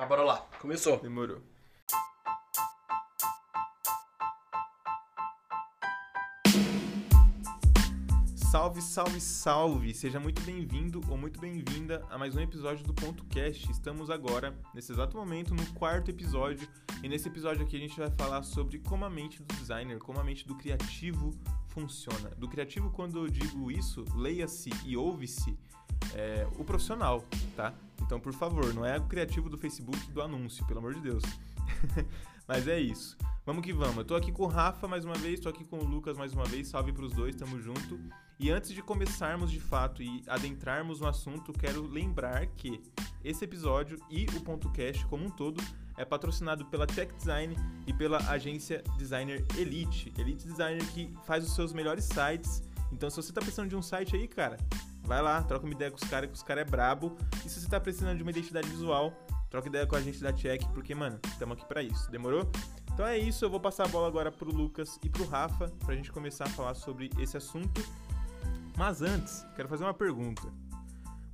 Mas bora lá, começou. Demorou. Salve, salve, salve! Seja muito bem-vindo ou muito bem-vinda a mais um episódio do Ponto Cast. Estamos agora, nesse exato momento, no quarto episódio. E nesse episódio aqui a gente vai falar sobre como a mente do designer, como a mente do criativo funciona. Do criativo, quando eu digo isso, leia-se e ouve-se é, o profissional, tá? Então, por favor, não é o criativo do Facebook do anúncio, pelo amor de Deus. Mas é isso. Vamos que vamos. Eu tô aqui com o Rafa mais uma vez, tô aqui com o Lucas mais uma vez. Salve pros dois, tamo junto. E antes de começarmos de fato e adentrarmos no assunto, quero lembrar que esse episódio e o Ponto Cast como um todo é patrocinado pela Tech Design e pela agência Designer Elite. Elite Designer que faz os seus melhores sites. Então, se você tá precisando de um site aí, cara, vai lá, troca uma ideia com os caras, que os caras é brabo. E se você tá precisando de uma identidade visual, troca ideia com a gente da Check, porque, mano, estamos aqui para isso. Demorou? Então é isso, eu vou passar a bola agora pro Lucas e pro Rafa pra gente começar a falar sobre esse assunto mas antes, quero fazer uma pergunta.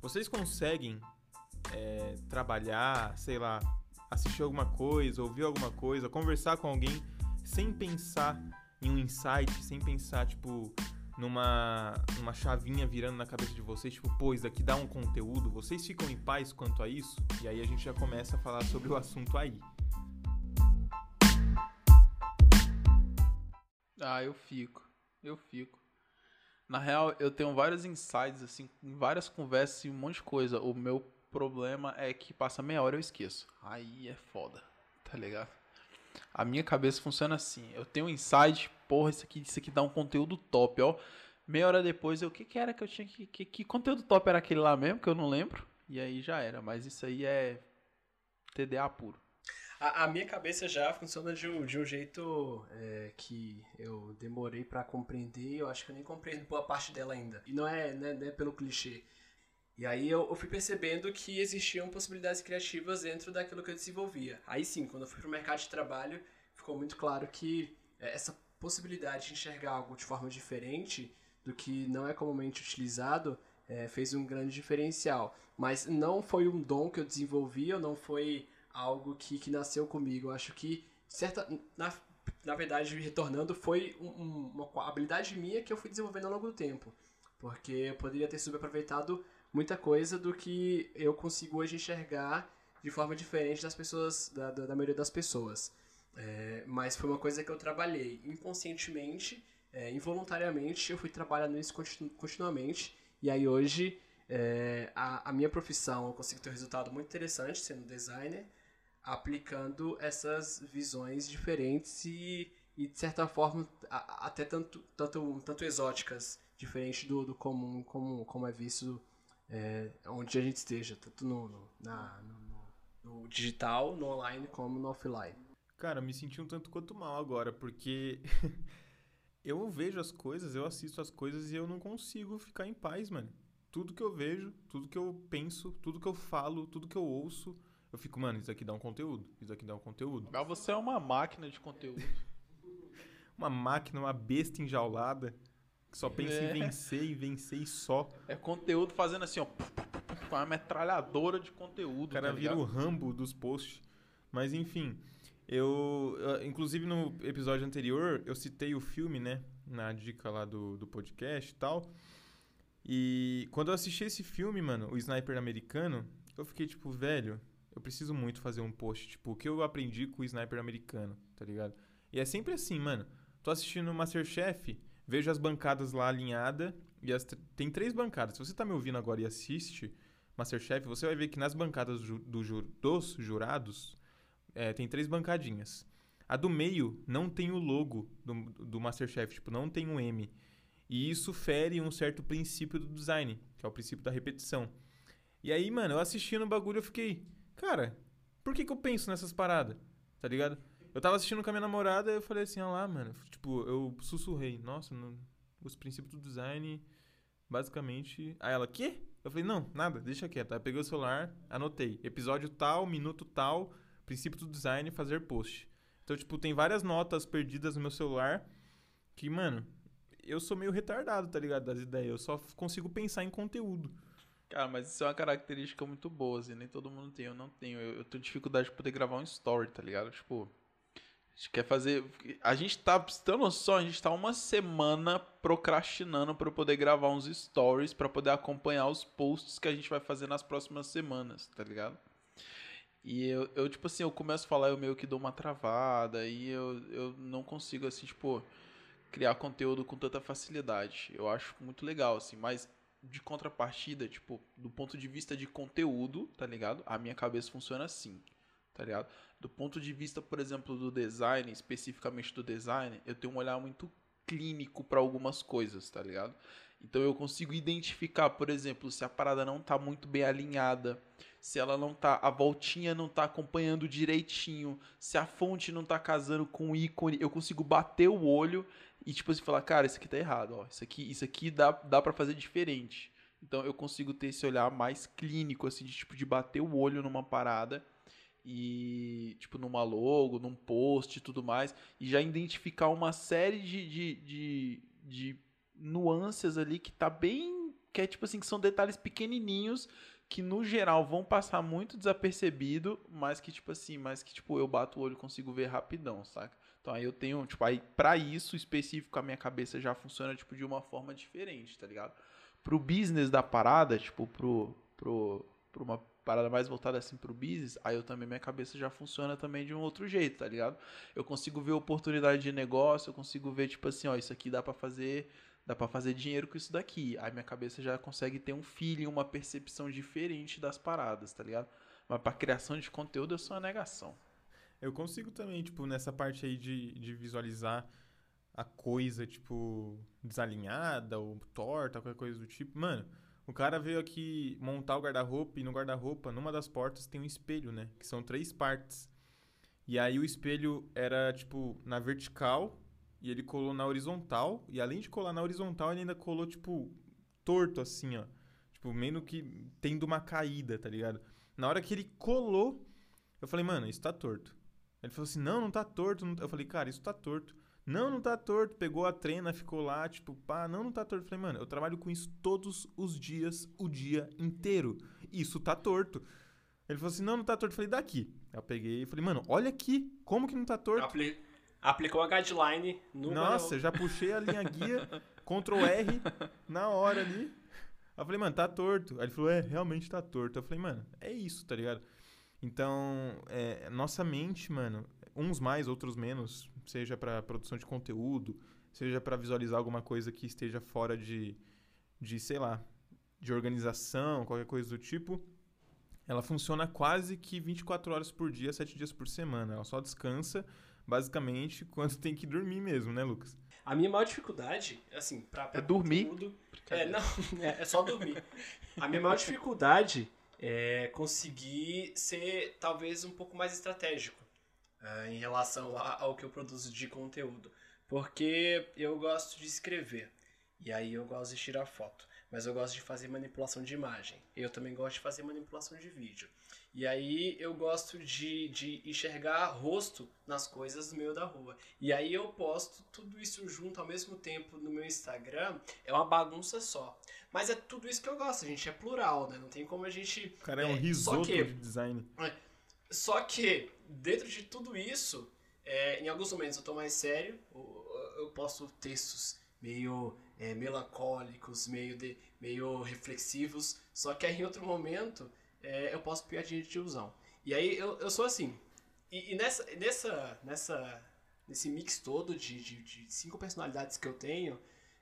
Vocês conseguem é, trabalhar, sei lá, assistir alguma coisa, ouvir alguma coisa, conversar com alguém sem pensar em um insight, sem pensar, tipo, numa, numa chavinha virando na cabeça de vocês, tipo, pô, isso daqui dá um conteúdo, vocês ficam em paz quanto a isso? E aí a gente já começa a falar sobre o assunto aí. Ah, eu fico. Eu fico. Na real, eu tenho vários insights, assim, várias conversas e um monte de coisa. O meu problema é que passa meia hora eu esqueço. Aí é foda, tá ligado? A minha cabeça funciona assim. Eu tenho um insight, porra, isso aqui, isso aqui dá um conteúdo top, ó. Meia hora depois, eu, o que que era que eu tinha que, que... Que conteúdo top era aquele lá mesmo, que eu não lembro? E aí já era. Mas isso aí é TDA puro. A, a, minha cabeça já funciona de um, de um jeito é, que eu demorei para compreender. Eu acho que eu nem compreendo boa parte dela ainda. E não é, né, não é pelo clichê. E aí eu, eu, fui percebendo que existiam possibilidades criativas dentro daquilo que eu desenvolvia. Aí sim, quando eu fui pro mercado de trabalho, ficou muito claro que é, essa possibilidade de enxergar algo de forma diferente do que não é comumente utilizado é, fez um grande diferencial. Mas não foi um dom que eu desenvolvi, ou não foi algo que, que nasceu comigo. Eu acho que, certa, na, na verdade, retornando, foi um, uma habilidade minha que eu fui desenvolvendo ao longo do tempo. Porque eu poderia ter subaproveitado muita coisa do que eu consigo hoje enxergar de forma diferente das pessoas, da, da, da maioria das pessoas. É, mas foi uma coisa que eu trabalhei inconscientemente, é, involuntariamente, eu fui trabalhando isso continu, continuamente. E aí hoje, é, a, a minha profissão, eu consigo ter um resultado muito interessante sendo designer, aplicando essas visões diferentes e, e de certa forma, a, até tanto, tanto, tanto exóticas, diferente do, do comum, como, como é visto é, onde a gente esteja, tanto no, no, na, no, no digital, no online, como no offline. Cara, me senti um tanto quanto mal agora, porque eu vejo as coisas, eu assisto as coisas e eu não consigo ficar em paz, mano. Tudo que eu vejo, tudo que eu penso, tudo que eu falo, tudo que eu ouço, eu fico, mano, isso aqui dá um conteúdo. Isso aqui dá um conteúdo. Mas você é uma máquina de conteúdo. uma máquina, uma besta enjaulada. Que só pensa é. em vencer e vencer e só. É conteúdo fazendo assim, ó. Com uma metralhadora de conteúdo. O cara tá vira o rambo dos posts. Mas enfim. Eu, inclusive no episódio anterior, eu citei o filme, né? Na dica lá do, do podcast e tal. E quando eu assisti esse filme, mano, o Sniper americano, eu fiquei tipo, velho, eu preciso muito fazer um post, tipo, o que eu aprendi com o sniper americano, tá ligado? E é sempre assim, mano. Tô assistindo o Masterchef, vejo as bancadas lá alinhadas, e as, tem três bancadas. Se você tá me ouvindo agora e assiste Masterchef, você vai ver que nas bancadas do, do, dos jurados é, tem três bancadinhas. A do meio não tem o logo do, do Masterchef, tipo, não tem um M. E isso fere um certo princípio do design, que é o princípio da repetição. E aí, mano, eu assistindo o bagulho, eu fiquei, Cara, por que, que eu penso nessas paradas? Tá ligado? Eu tava assistindo com a minha namorada e eu falei assim, ah lá, mano. Tipo, eu sussurrei. Nossa, no, os princípios do design, basicamente. Aí ela, quê? Eu falei, não, nada, deixa quieto. Aí peguei o celular, anotei. Episódio tal, minuto tal, princípio do design, fazer post. Então, tipo, tem várias notas perdidas no meu celular que, mano, eu sou meio retardado, tá ligado? Das ideias. Eu só consigo pensar em conteúdo. Cara, mas isso é uma característica muito boa, assim, nem todo mundo tem, eu não tenho. Eu, eu tenho dificuldade de poder gravar um story, tá ligado? Tipo, gente quer fazer. A gente tá, você ter noção, a gente tá uma semana procrastinando eu poder gravar uns stories, pra poder acompanhar os posts que a gente vai fazer nas próximas semanas, tá ligado? E eu, eu, tipo assim, eu começo a falar, eu meio que dou uma travada, e eu, eu não consigo, assim, tipo, criar conteúdo com tanta facilidade. Eu acho muito legal, assim, mas de contrapartida, tipo, do ponto de vista de conteúdo, tá ligado? A minha cabeça funciona assim, tá ligado? Do ponto de vista, por exemplo, do design, especificamente do design, eu tenho um olhar muito clínico para algumas coisas, tá ligado? Então eu consigo identificar, por exemplo, se a parada não tá muito bem alinhada, se ela não tá, a voltinha não tá acompanhando direitinho, se a fonte não tá casando com o ícone, eu consigo bater o olho e tipo assim falar, cara, isso aqui tá errado, ó, isso aqui, isso aqui dá, dá para fazer diferente. Então eu consigo ter esse olhar mais clínico assim de tipo de bater o olho numa parada e tipo numa logo, num post e tudo mais e já identificar uma série de, de, de, de nuances ali que tá bem. Que é tipo assim, que são detalhes pequenininhos que no geral vão passar muito desapercebido, mas que tipo assim, mas que tipo eu bato o olho e consigo ver rapidão, saca? Então aí eu tenho, tipo, aí para isso específico a minha cabeça já funciona tipo de uma forma diferente, tá ligado? Pro business da parada, tipo, pro pro pra uma parada mais voltada assim pro business, aí eu também minha cabeça já funciona também de um outro jeito, tá ligado? Eu consigo ver oportunidade de negócio, eu consigo ver tipo assim, ó, isso aqui dá para fazer dá para fazer dinheiro com isso daqui. Aí minha cabeça já consegue ter um feeling, uma percepção diferente das paradas, tá ligado? Mas pra criação de conteúdo eu sou uma negação. Eu consigo também, tipo, nessa parte aí de, de visualizar a coisa, tipo, desalinhada ou torta, qualquer coisa do tipo. Mano, o cara veio aqui montar o guarda-roupa e no guarda-roupa, numa das portas, tem um espelho, né? Que são três partes. E aí o espelho era, tipo, na vertical e ele colou na horizontal. E além de colar na horizontal, ele ainda colou, tipo, torto, assim, ó. Tipo, meio que tendo uma caída, tá ligado? Na hora que ele colou, eu falei, mano, isso tá torto. Ele falou assim, não, não tá torto. Não... Eu falei, cara, isso tá torto. Não, não tá torto. Pegou a trena, ficou lá, tipo, pá, não, não tá torto. Falei, mano, eu trabalho com isso todos os dias, o dia inteiro. Isso tá torto. Ele falou assim, não, não tá torto. Eu falei, daqui. Eu peguei e falei, mano, olha aqui, como que não tá torto? Apli aplicou a guideline no Nossa, eu já puxei a linha guia, Ctrl R, na hora ali. Eu falei, mano, tá torto. Aí ele falou, é, realmente tá torto. Eu falei, mano, é isso, tá ligado? Então, é, nossa mente, mano, uns mais, outros menos, seja para produção de conteúdo, seja para visualizar alguma coisa que esteja fora de, de, sei lá, de organização, qualquer coisa do tipo, ela funciona quase que 24 horas por dia, 7 dias por semana. Ela só descansa basicamente, quando tem que dormir mesmo, né, Lucas? A minha maior dificuldade, assim, pra, pra é dormir. Conteúdo, é, não, é, é, só dormir. A minha maior dificuldade é conseguir ser talvez um pouco mais estratégico uh, em relação a, ao que eu produzo de conteúdo. Porque eu gosto de escrever. E aí eu gosto de tirar foto. Mas eu gosto de fazer manipulação de imagem. Eu também gosto de fazer manipulação de vídeo. E aí eu gosto de, de enxergar rosto nas coisas no meio da rua. E aí eu posto tudo isso junto ao mesmo tempo no meu Instagram. É uma bagunça só. Mas é tudo isso que eu gosto, a gente é plural, né? Não tem como a gente. O cara é um é, risoto que, de design. É, só que, dentro de tudo isso, é, em alguns momentos eu tô mais sério, eu posto textos meio é, melancólicos, meio, de, meio reflexivos, só que aí em outro momento é, eu posso piadinha de tiozão. E aí eu, eu sou assim. E, e, nessa, nessa, nessa, nesse mix todo de, de, de cinco personalidades que eu tenho,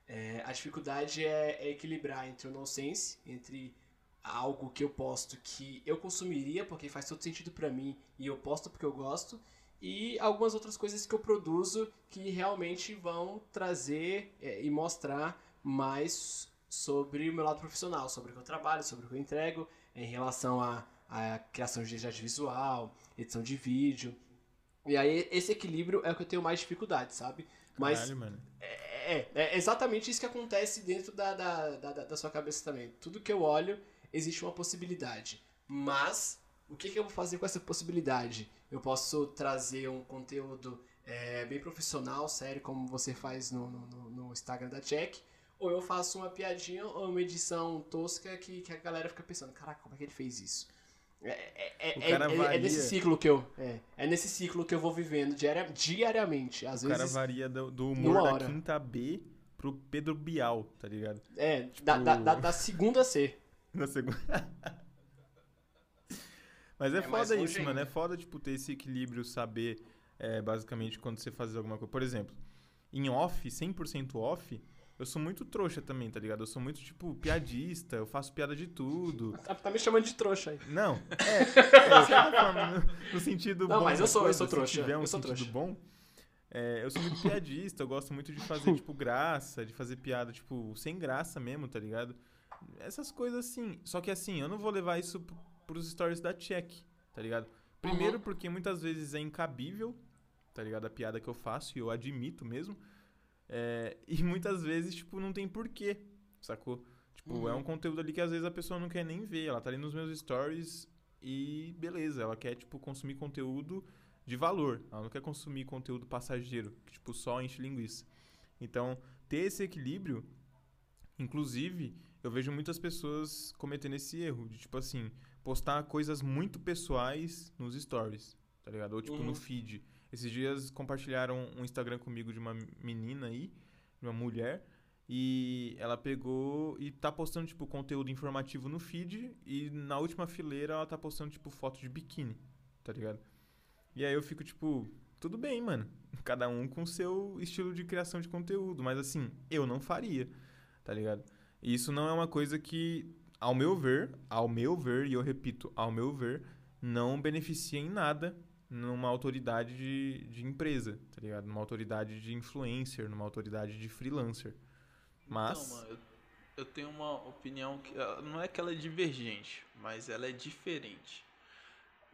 é, a dificuldade é, é, equilibrar entre o nonsense, entre algo que eu posto que eu consumiria porque faz todo sentido para mim e eu posto porque eu gosto, e algumas outras coisas que eu produzo que realmente vão trazer é, e mostrar mais sobre o meu lado profissional, sobre o que eu trabalho, sobre o que eu entrego, em relação à, à criação de identidade visual, edição de vídeo. E aí esse equilíbrio é o que eu tenho mais dificuldade, sabe? Mas Caralho, é, é, é, exatamente isso que acontece dentro da, da, da, da, sua cabeça também. Tudo que eu olho, existe uma possibilidade. Mas, o que, que eu vou fazer com essa possibilidade? Eu posso trazer um conteúdo é, bem profissional, sério, como você faz no, no, no Instagram da Check, ou eu faço uma piadinha ou uma edição tosca que, que a galera fica pensando, caraca, como é que ele fez isso? É, é, é, cara é- é nesse ciclo que eu. É, é nesse ciclo que eu vou vivendo diaria- diariamente. Às O cara vezes. varia do, do humor da hora. quinta B pro Pedro Bial, tá ligado? É, da, da, da, da segunda C. Na segunda. Mas é, É foda isso, mano. É foda, tipo, ter esse equilíbrio, saber, é, basicamente, quando você fazer alguma coisa. Por exemplo, em off, 100% off, eu sou muito trouxa também, tá ligado? Eu sou muito, tipo, piadista, eu faço piada de tudo. Tá, tá me chamando de trouxa aí. Não, é, é forma, no, no sentido Não, bom. mas eu sou- eu coisa, sou se trouxa, tiver um eu sou sentido trouxa. bom, é, eu sou muito piadista, eu gosto muito de fazer, tipo, graça, de fazer piada, tipo, sem graça mesmo, tá ligado? Essas coisas assim. Só que assim, eu não vou levar isso pros stories da Check, tá ligado? Primeiro Uhum. porque muitas vezes é incabível, tá ligado? A piada que eu faço, e eu admito mesmo. É, e muitas vezes, tipo, não tem porquê, sacou? Tipo, é Uhum. um conteúdo ali que às vezes a pessoa não quer nem ver. Ela tá ali nos meus stories e beleza, ela quer, tipo, consumir conteúdo de valor. Ela não quer consumir conteúdo passageiro, que, tipo, só enche linguiça. Então, ter esse equilíbrio, inclusive, eu vejo muitas pessoas cometendo esse erro de, tipo assim, postar coisas muito pessoais nos stories, tá ligado? Ou, tipo, no Uhum. feed. Esses dias compartilharam um Instagram comigo de uma menina aí, de uma mulher, e ela pegou e tá postando, tipo, conteúdo informativo no feed, e na última fileira ela tá postando, tipo, foto de biquíni, tá ligado? E aí eu fico, tipo, tudo bem, mano. Cada um com seu estilo de criação de conteúdo, mas assim, eu não faria, tá ligado? Isso não é uma coisa que, ao meu ver, ao meu ver, e eu repito, ao meu ver, não beneficia em nada numa autoridade de, de empresa, tá ligado? Numa autoridade de influencer, numa autoridade de freelancer. Mas, mano, eu, eu tenho uma opinião que ela- não é que ela é divergente, mas ela é diferente.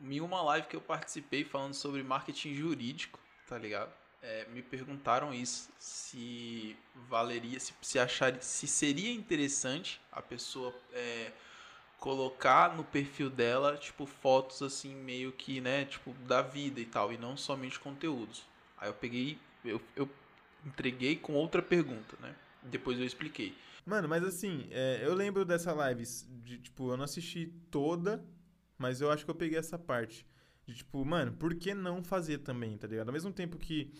Em uma live que eu participei falando sobre marketing jurídico, tá ligado? É, me perguntaram isso, se valeria, se, se acharia, se seria interessante a pessoa é, colocar no perfil dela, tipo, fotos assim, meio que, né, tipo, da vida e tal, e não somente conteúdos. Aí eu peguei, eu, eu entreguei com outra pergunta, né? Depois eu expliquei. Mano, mas assim, é, eu lembro dessa live, de, tipo, eu não assisti toda, mas eu acho que eu peguei essa parte. De tipo, mano, por que não fazer também, tá ligado? Ao mesmo tempo que,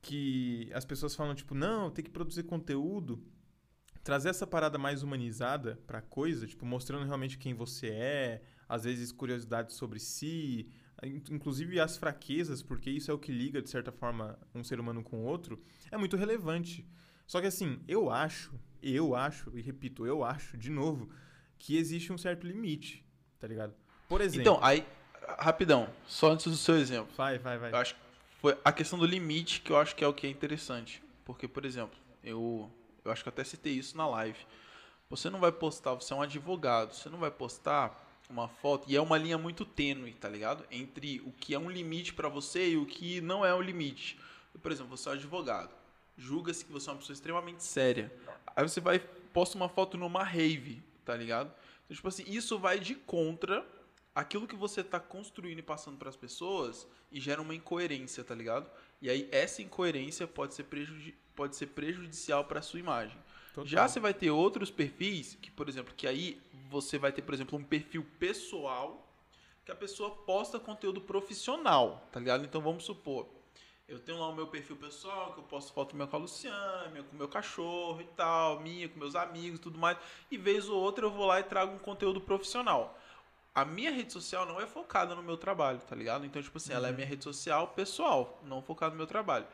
que as pessoas falam, tipo, não, tem que produzir conteúdo, trazer essa parada mais humanizada pra coisa, tipo, mostrando realmente quem você é, às vezes curiosidades sobre si, in- inclusive as fraquezas, porque isso é o que liga, de certa forma, um ser humano com o outro, é muito relevante. Só que assim, eu acho, eu acho, e repito, eu acho, de novo, que existe um certo limite, tá ligado? Por exemplo. Então, aí, rapidão, só antes do seu exemplo. vai, vai, vai. Eu acho que foi a questão do limite que eu acho que é o que é interessante. Porque, por exemplo, eu, eu acho que eu até citei isso na live. Você não vai postar, você é um advogado, você não vai postar uma foto, e é uma linha muito tênue, tá ligado? Entre o que é um limite pra você e o que não é um limite. Por exemplo, você é um advogado, julga-se que você é uma pessoa extremamente séria. Aí você vai, posta uma foto numa rave, tá ligado? Então, tipo assim, isso vai de contra aquilo que você tá construindo e passando para as pessoas e gera uma incoerência, tá ligado? E aí essa incoerência pode ser, prejudi pode ser prejudicial para sua imagem. Total. Já você vai ter outros perfis que, por exemplo, que aí você vai ter, por exemplo, um perfil pessoal que a pessoa posta conteúdo profissional, tá ligado? Então vamos supor, eu tenho lá o meu perfil pessoal, que eu posto foto minha com a Luciana, minha com o meu cachorro e tal, minha com meus amigos e tudo mais, e vez ou outra eu vou lá e trago um conteúdo profissional. A minha rede social não é focada no meu trabalho, tá ligado? Então, tipo assim, ela é minha rede social pessoal, não focada no meu trabalho.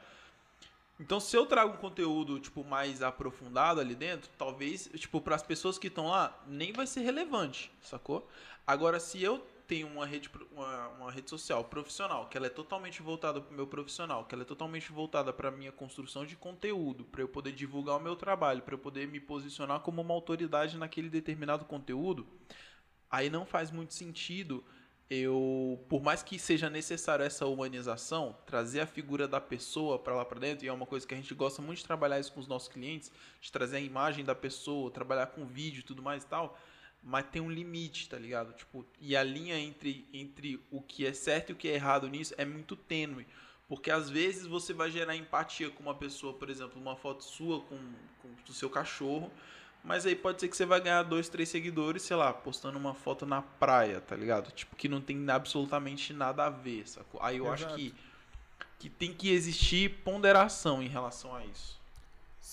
Então, se eu trago um conteúdo, tipo, mais aprofundado ali dentro, talvez, tipo, para as pessoas que estão lá, nem vai ser relevante, sacou? Agora, se eu tenho uma rede, uma, uma rede social profissional, que ela é totalmente voltada para o meu profissional, que ela é totalmente voltada para a minha construção de conteúdo, para eu poder divulgar o meu trabalho, para eu poder me posicionar como uma autoridade naquele determinado conteúdo, aí não faz muito sentido eu, por mais que seja necessário essa humanização, trazer a figura da pessoa para lá para dentro, e é uma coisa que a gente gosta muito de trabalhar isso com os nossos clientes, de trazer a imagem da pessoa, trabalhar com vídeo e tudo mais e tal, mas tem um limite, tá ligado? Tipo, e a linha entre, entre o que é certo e o que é errado nisso é muito tênue. Porque às vezes você vai gerar empatia com uma pessoa, por exemplo, uma foto sua com, com o seu cachorro, mas aí pode ser que você vai ganhar dois, três seguidores, sei lá, postando uma foto na praia, tá ligado? Tipo, que não tem absolutamente nada a ver, sacou? Aí eu Exato. acho que, que tem que existir ponderação em relação a isso.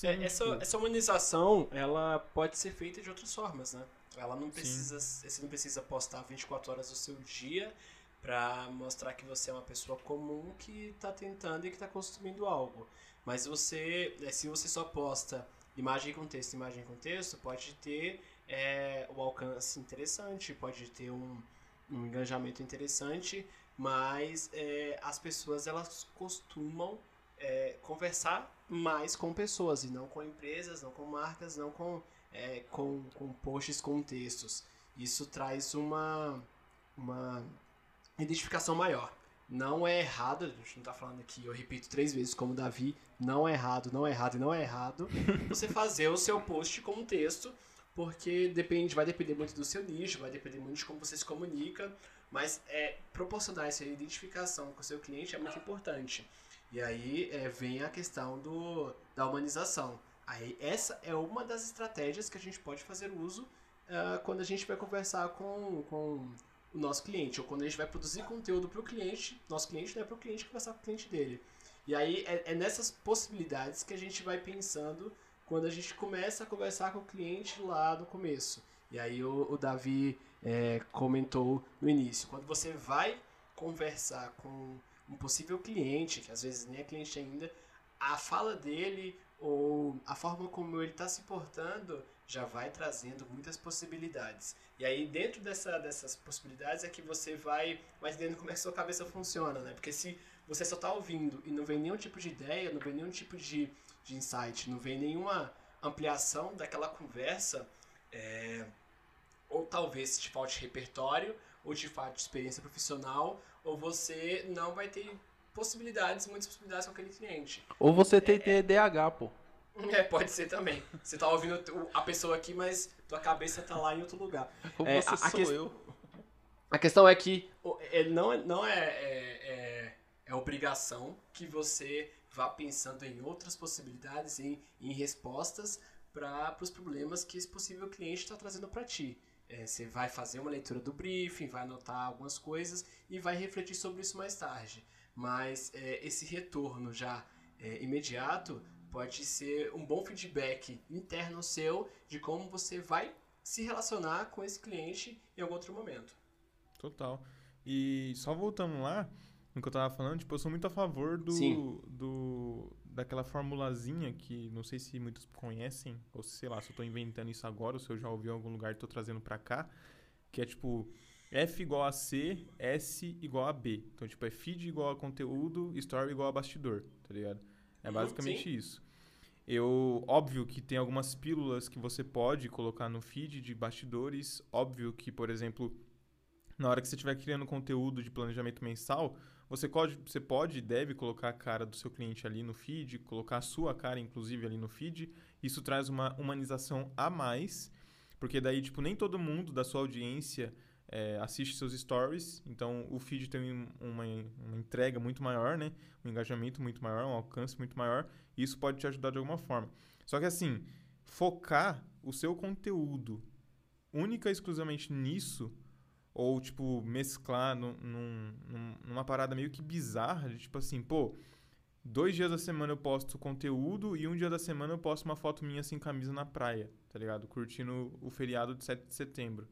É, essa, essa humanização, ela pode ser feita de outras formas, né? Ela não precisa, você não precisa postar 24 horas do seu dia para mostrar que você é uma pessoa comum que está tentando e que está consumindo algo. Mas você, eh, se você só posta imagem com texto, imagem com texto, pode ter é, um alcance interessante, pode ter um, um engajamento interessante, mas é, as pessoas elas costumam é, conversar mais com pessoas e não com empresas, não com marcas, não com, é, com, com posts com textos. Isso traz uma, uma identificação maior. Não é errado, a gente não está falando aqui, eu repito três vezes como Davi, não é errado, não é errado e não é errado você fazer o seu post com um texto, porque depende, vai depender muito do seu nicho, vai depender muito de como você se comunica, mas é, proporcionar essa identificação com o seu cliente é muito importante. E aí é, vem a questão do, da humanização. Aí essa é uma das estratégias que a gente pode fazer uso uh, quando a gente vai conversar com, com o nosso cliente, ou quando a gente vai produzir conteúdo para o cliente, nosso cliente não é para o cliente conversar com o cliente dele. E aí é, é, nessas possibilidades que a gente vai pensando quando a gente começa a conversar com o cliente lá no começo. E aí o, o Davi é, comentou no início, quando você vai conversar com um possível cliente, que às vezes nem é cliente ainda, a fala dele ou a forma como ele está se portando já vai trazendo muitas possibilidades. E aí, dentro dessa, dessas possibilidades, é que você vai, vai entendendo como é que sua cabeça funciona, né? Porque se você só está ouvindo e não vem nenhum tipo de ideia, não vem nenhum tipo de, de insight, não vem nenhuma ampliação daquela conversa, é, ou talvez te falte repertório, ou te falte experiência profissional, ou você não vai ter possibilidades, muitas possibilidades com aquele cliente. Ou você tem TDAH, pô. É, pode ser também. Você tá ouvindo a pessoa aqui, mas tua cabeça tá lá em outro lugar. Ou É, você a- a sou quest- eu. A questão é que ele não, é- não é, é, é, é obrigação que você vá pensando em outras possibilidades, em, em respostas para os problemas que esse possível cliente está trazendo para ti. É, você vai fazer uma leitura do briefing, vai anotar algumas coisas e vai refletir sobre isso mais tarde. Mas é, esse retorno já é, imediato pode ser um bom feedback interno seu de como você vai se relacionar com esse cliente em algum outro momento. Total. E só voltando lá, no que eu tava falando, tipo, eu sou muito a favor do, Sim. do daquela formulazinha que não sei se muitos conhecem, ou sei lá, se eu tô inventando isso agora, ou se eu já ouvi em algum lugar e tô trazendo pra cá, que é tipo F igual a C, S igual a B. Então, tipo, é feed igual a conteúdo, story igual a bastidor, tá ligado? É Uhum, basicamente sim. isso. Eu, óbvio que tem algumas pílulas que você pode colocar no feed de bastidores. Óbvio que, por exemplo, na hora que você estiver criando conteúdo de planejamento mensal, você pode, você pode e deve colocar a cara do seu cliente ali no feed, colocar a sua cara, inclusive, ali no feed. Isso traz uma humanização a mais, porque daí, tipo, nem todo mundo da sua audiência é, assiste seus stories, então o feed tem um- uma, uma entrega muito maior, né? Um engajamento muito maior, um alcance muito maior, e isso pode te ajudar de alguma forma. Só que assim, focar o seu conteúdo única e exclusivamente nisso, ou tipo, mesclar num- num- numa parada meio que bizarra, de tipo assim, pô, dois dias da semana eu posto conteúdo e um dia da semana eu posto uma foto minha sem camisa na praia, tá ligado? Curtindo o feriado de 7 de setembro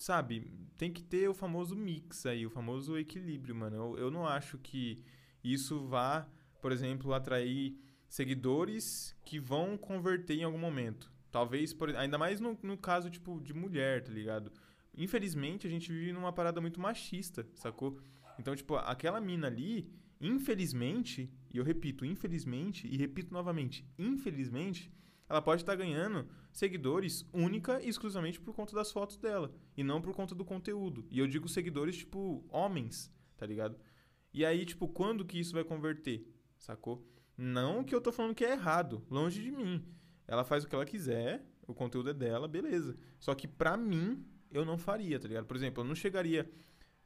sabe, tem que ter o famoso mix aí, o famoso equilíbrio, mano. Eu, eu não acho que isso vá, por exemplo, atrair seguidores que vão converter em algum momento. Talvez, por, ainda mais no, no caso, tipo, de mulher, tá ligado? Infelizmente, a gente vive numa parada muito machista, sacou? Então, tipo, aquela mina ali, infelizmente, e eu repito, infelizmente, e repito novamente, infelizmente, ela pode estar ganhando seguidores única e exclusivamente por conta das fotos dela e não por conta do conteúdo. E eu digo seguidores tipo homens, tá ligado? E aí, tipo, quando que isso vai converter? Sacou? Não que eu tô falando que é errado, longe de mim. Ela faz o que ela quiser, o conteúdo é dela, beleza. Só que pra mim, eu não faria, tá ligado? Por exemplo, eu não chegaria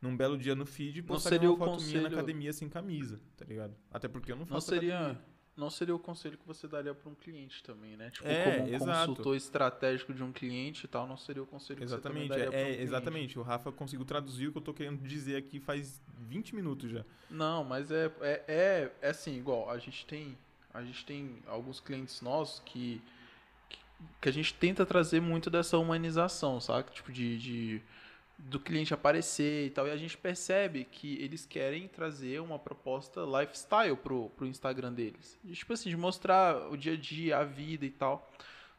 num belo dia no feed, Não postar seria uma foto minha na conselho- academia sem camisa, tá ligado? Até porque eu não Não faço seria, academia. Não seria o conselho que você daria para um cliente também, né? Tipo, É, como um exato. consultor estratégico de um cliente e tal, não seria o conselho que Exatamente, você também daria é, um é, cliente. exatamente. O Rafa conseguiu traduzir o que eu tô querendo dizer aqui faz 20 minutos já. Não, mas é, é, é, é assim, igual, a gente tem. A gente tem alguns clientes nossos que, que, que a gente tenta trazer muito dessa humanização, sabe? Tipo, de, de do cliente aparecer e tal. E a gente percebe que eles querem trazer uma proposta lifestyle pro, pro Instagram deles. De, tipo assim, de mostrar o dia a dia, a vida e tal.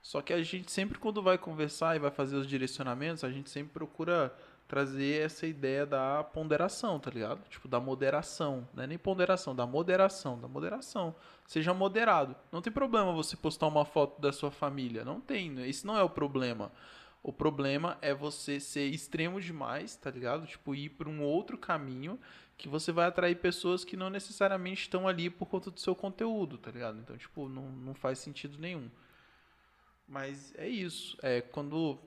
Só que a gente sempre, quando vai conversar e vai fazer os direcionamentos, a gente sempre procura trazer essa ideia da ponderação, tá ligado? Tipo, da moderação. Não é nem ponderação, da moderação, da moderação. Seja moderado. Não tem problema você postar uma foto da sua família. Não tem. Esse não é o problema. O problema é você ser extremo demais, tá ligado? Tipo, ir para um outro caminho que você vai atrair pessoas que não necessariamente estão ali por conta do seu conteúdo, tá ligado? Então, tipo, não, não faz sentido nenhum. Mas é isso. É quando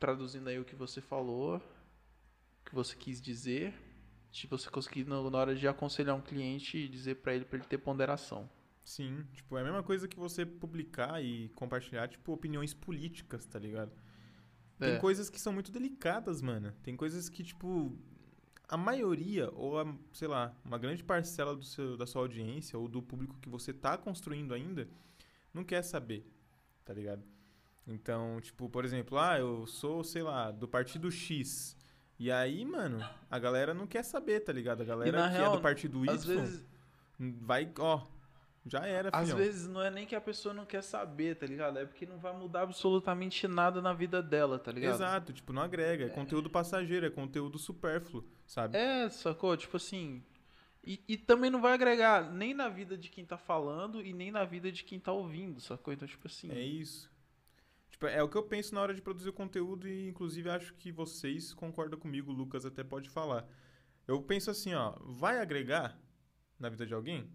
traduzindo aí o que você falou, o que você quis dizer, se você conseguir na hora de aconselhar um cliente e dizer pra ele para ele ter ponderação. Sim, tipo, é a mesma coisa que você publicar e compartilhar, tipo, opiniões políticas, tá ligado? Tem É. coisas que são muito delicadas, mano. Tem coisas que, tipo, a maioria, ou a, sei lá, uma grande parcela do seu, da sua audiência, ou do público que você tá construindo ainda, não quer saber, tá ligado? Então, tipo, por exemplo, ah, eu sou, sei lá, do partido X. E aí, mano, a galera não quer saber, tá ligado? A galera que é real, do partido Y Às vezes, vai, ó, já era, às filhão. vezes não é nem que a pessoa não quer saber, tá ligado? É porque não vai mudar absolutamente nada na vida dela, tá ligado? Exato, tipo, não agrega. É conteúdo passageiro, é conteúdo supérfluo, sabe? É, sacou? Tipo assim. E, e também não vai agregar nem na vida de quem tá falando e nem na vida de quem tá ouvindo, sacou? Então, tipo assim. É isso. Tipo, é o que eu penso na hora de produzir o conteúdo e, inclusive, acho que vocês concordam comigo, o Lucas até pode falar. Eu penso assim, ó, vai agregar na vida de alguém?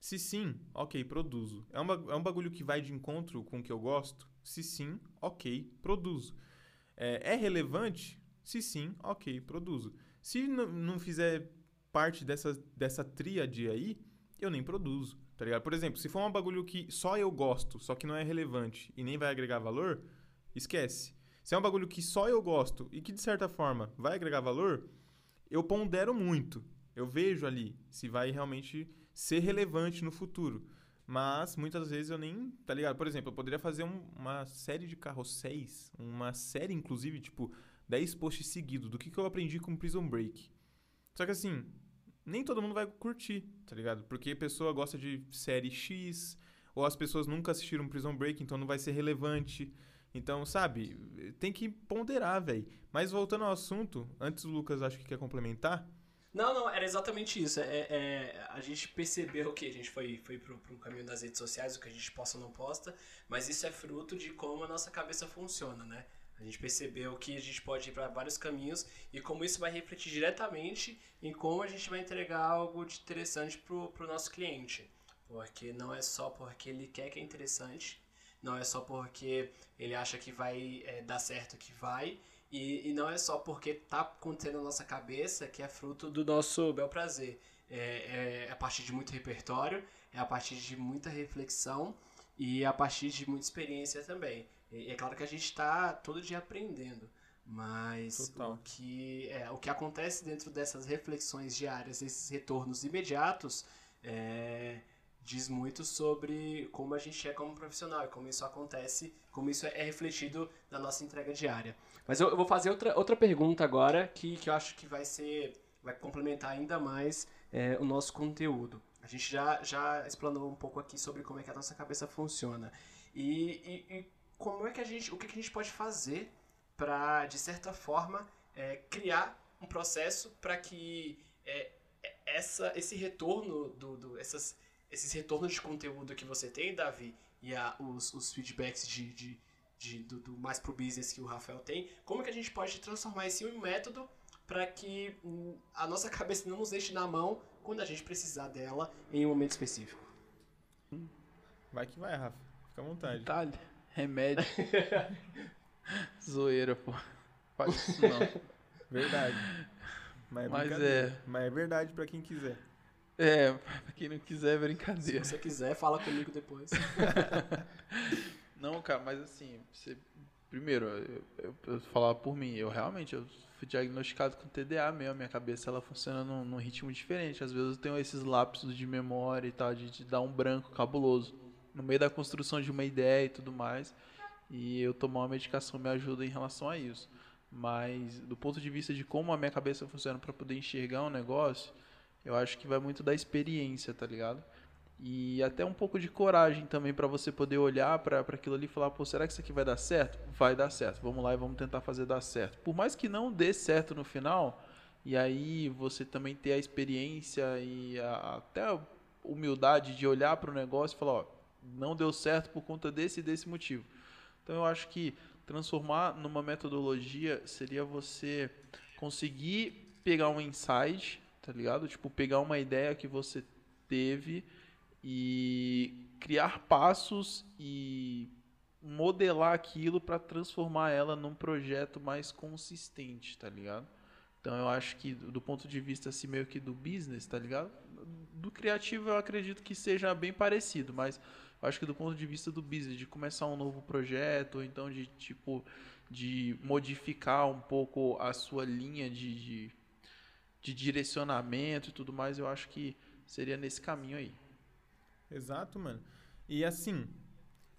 Se sim, ok, produzo. É um, é um bagulho que vai de encontro com o que eu gosto? Se sim, ok, produzo. É, é relevante? Se sim, ok, produzo. Se não fizer parte dessa, dessa tríade aí, eu nem produzo, tá ligado? Por exemplo, se for um bagulho que só eu gosto, só que não é relevante e nem vai agregar valor, esquece. Se é um bagulho que só eu gosto e que de certa forma vai agregar valor, eu pondero muito. Eu vejo ali se vai realmente ser relevante no futuro. Mas muitas vezes eu nem, tá ligado? Por exemplo, eu poderia fazer um- uma série de carrosséis, uma série inclusive, tipo, 10 posts seguidos do que, que eu aprendi com Prison Break. Só que assim, nem todo mundo vai curtir, tá ligado? Porque a pessoa gosta de série X, ou as pessoas nunca assistiram Prison Break, então não vai ser relevante. Então, sabe, tem que ponderar, velho. Mas voltando ao assunto, antes o Lucas acho que quer complementar. Não, não, era exatamente isso. É, é, a gente percebeu que a gente foi, foi pro, pro caminho das redes sociais, o que a gente posta ou não posta, mas isso é fruto de como a nossa cabeça funciona, né? A gente percebeu que a gente pode ir para vários caminhos e como isso vai refletir diretamente em como a gente vai entregar algo de interessante pro, pro nosso cliente. Porque não é só porque ele quer que é interessante, não é só porque ele acha que vai é, dar certo que vai, e, e não é só porque tá acontecendo na nossa cabeça que é fruto do nosso bel prazer. É, é a partir de muito repertório, é a partir de muita reflexão e a partir de muita experiência também. E é claro que a gente está todo dia aprendendo, mas Total. o que, é, o que acontece dentro dessas reflexões diárias, esses retornos imediatos, é, diz muito sobre como a gente é como profissional e como isso acontece, como isso é refletido na nossa entrega diária. Mas eu, eu vou fazer outra, outra pergunta agora que, que eu acho que vai ser vai complementar ainda mais é, o nosso conteúdo. A gente já, já explanou um pouco aqui sobre como é que a nossa cabeça funciona. E, e, e como é que a gente, o que, que a gente pode fazer para, de certa forma, é, criar um processo para que é, essa, esse retorno, do, do, essas, esses retornos de conteúdo que você tem, Davi, e a, os, os feedbacks de, de, de do, do, mais pro business que o Rafael tem, como que a gente pode transformar isso em um método para que hum, a nossa cabeça não nos deixe na mão quando a gente precisar dela em um momento específico? Vai que vai, Rafa. Fica à vontade. Detalhe, remédio. Zoeira, pô. Faz isso não. Verdade. Mas é, Mas é. Mas é verdade pra quem quiser. É, pra quem não quiser é Se brincadeira. você quiser, fala comigo depois. Não, cara, mas assim, você- primeiro, eu, eu, eu falar por mim, eu realmente eu fui diagnosticado com TDA mesmo, minha cabeça ela funciona num, num ritmo diferente. Às vezes eu tenho esses lapsos de memória e tal, de, de dar um branco cabuloso no meio da construção de uma ideia e tudo mais. E eu tomar uma medicação me ajuda em relação a isso. Mas do ponto de vista de como a minha cabeça funciona para poder enxergar um negócio, eu acho que vai muito da experiência, tá ligado? E até um pouco de coragem também para você poder olhar para aquilo ali e falar, pô, será que isso aqui vai dar certo? Vai dar certo. Vamos lá e vamos tentar fazer dar certo. Por mais que não dê certo no final, e aí você também ter a experiência e a- até a humildade de olhar para o negócio e falar, ó, não deu certo por conta desse e desse motivo. Então eu acho que transformar numa metodologia seria você conseguir pegar um insight, tá ligado? Tipo, pegar uma ideia que você teve e criar passos e modelar aquilo para transformar ela num projeto mais consistente, tá ligado? Então eu acho que do ponto de vista assim meio que do business, tá ligado? Do criativo eu acredito que seja bem parecido, mas eu acho que do ponto de vista do business, de começar um novo projeto, ou então de tipo de modificar um pouco a sua linha de, de, de direcionamento e tudo mais, eu acho que seria nesse caminho aí. Exato, mano. E assim,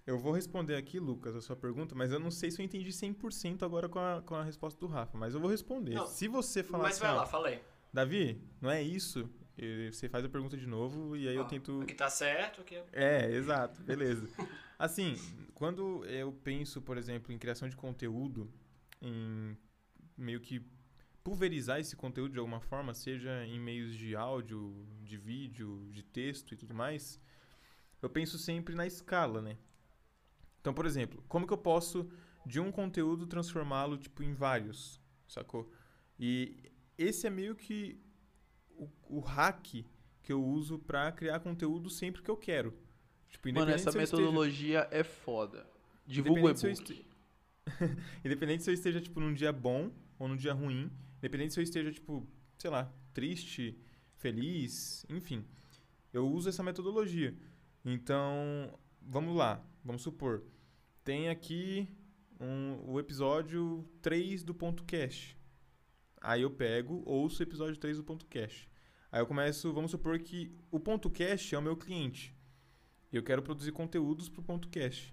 eu vou responder aqui, Lucas, a sua pergunta, mas eu não sei se eu entendi 100% agora com a, com a resposta do Rafa, mas eu vou responder. Não, se você falar Mas assim, vai lá, fala aí. Davi, não é isso, eh, você faz a pergunta de novo e aí eu Ó, tento... Aqui tá certo, aqui é... É, exato, beleza. Assim, quando eu penso, por exemplo, em criação de conteúdo, em meio que pulverizar esse conteúdo de alguma forma, seja em meios de áudio, de vídeo, de texto e tudo mais, eu penso sempre na escala, né? Então, por exemplo, como que eu posso de um conteúdo transformá-lo tipo em vários, sacou? E esse é meio que o, o hack que eu uso pra criar conteúdo sempre que eu quero. Tipo, Mano, essa eu esteja- metodologia é foda. Divulga o e-book. este- Independente se eu esteja, tipo, num dia bom ou num dia ruim. Independente se eu esteja, tipo, sei lá, triste, feliz, enfim. Eu uso essa metodologia. Então, vamos lá. Vamos supor. Tem aqui um, o episódio 3 do ponto cast. Aí eu pego, ouço o episódio 3 do ponto cast. Aí eu começo, vamos supor que o ponto cast é o meu cliente. E eu quero produzir conteúdos pro ponto cast.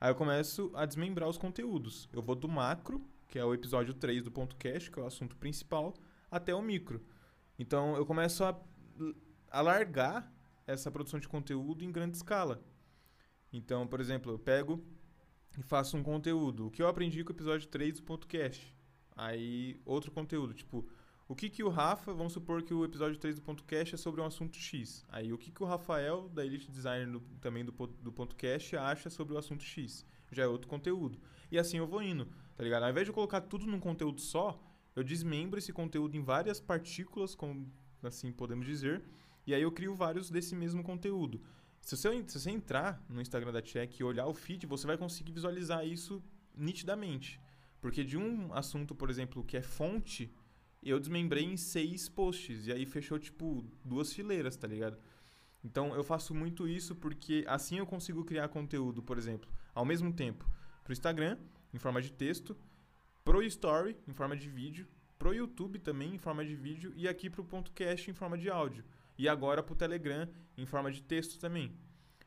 Aí eu começo a desmembrar os conteúdos. Eu vou do macro, que é o episódio 3 do ponto cast, que é o assunto principal, até o micro. Então eu começo a alargar essa produção de conteúdo em grande escala. Então, por exemplo, eu pego e faço um conteúdo. O que eu aprendi com o episódio 3 do ponto cast. Aí, outro conteúdo, tipo, o que que o Rafa, vamos supor que o episódio 3 do ponto cast é sobre um assunto X. Aí, o que que o Rafael, da Elite Designer do- também do, do ponto cast, acha sobre o assunto X. Já é outro conteúdo. E assim eu vou indo, tá ligado? Ao invés de eu colocar tudo num conteúdo só, eu desmembro esse conteúdo em várias partículas, como assim podemos dizer, e aí eu crio vários desse mesmo conteúdo. Se você, se você entrar no Instagram da Check e olhar o feed, você vai conseguir visualizar isso nitidamente. Porque de um assunto, por exemplo, que é fonte, eu desmembrei em seis posts. E aí fechou, tipo, duas fileiras, tá ligado? Então eu faço muito isso porque assim eu consigo criar conteúdo, por exemplo, ao mesmo tempo pro Instagram, em forma de texto, pro Story, em forma de vídeo, pro YouTube também, em forma de vídeo, e aqui pro podcast em forma de áudio. E agora pro Telegram, em forma de texto também.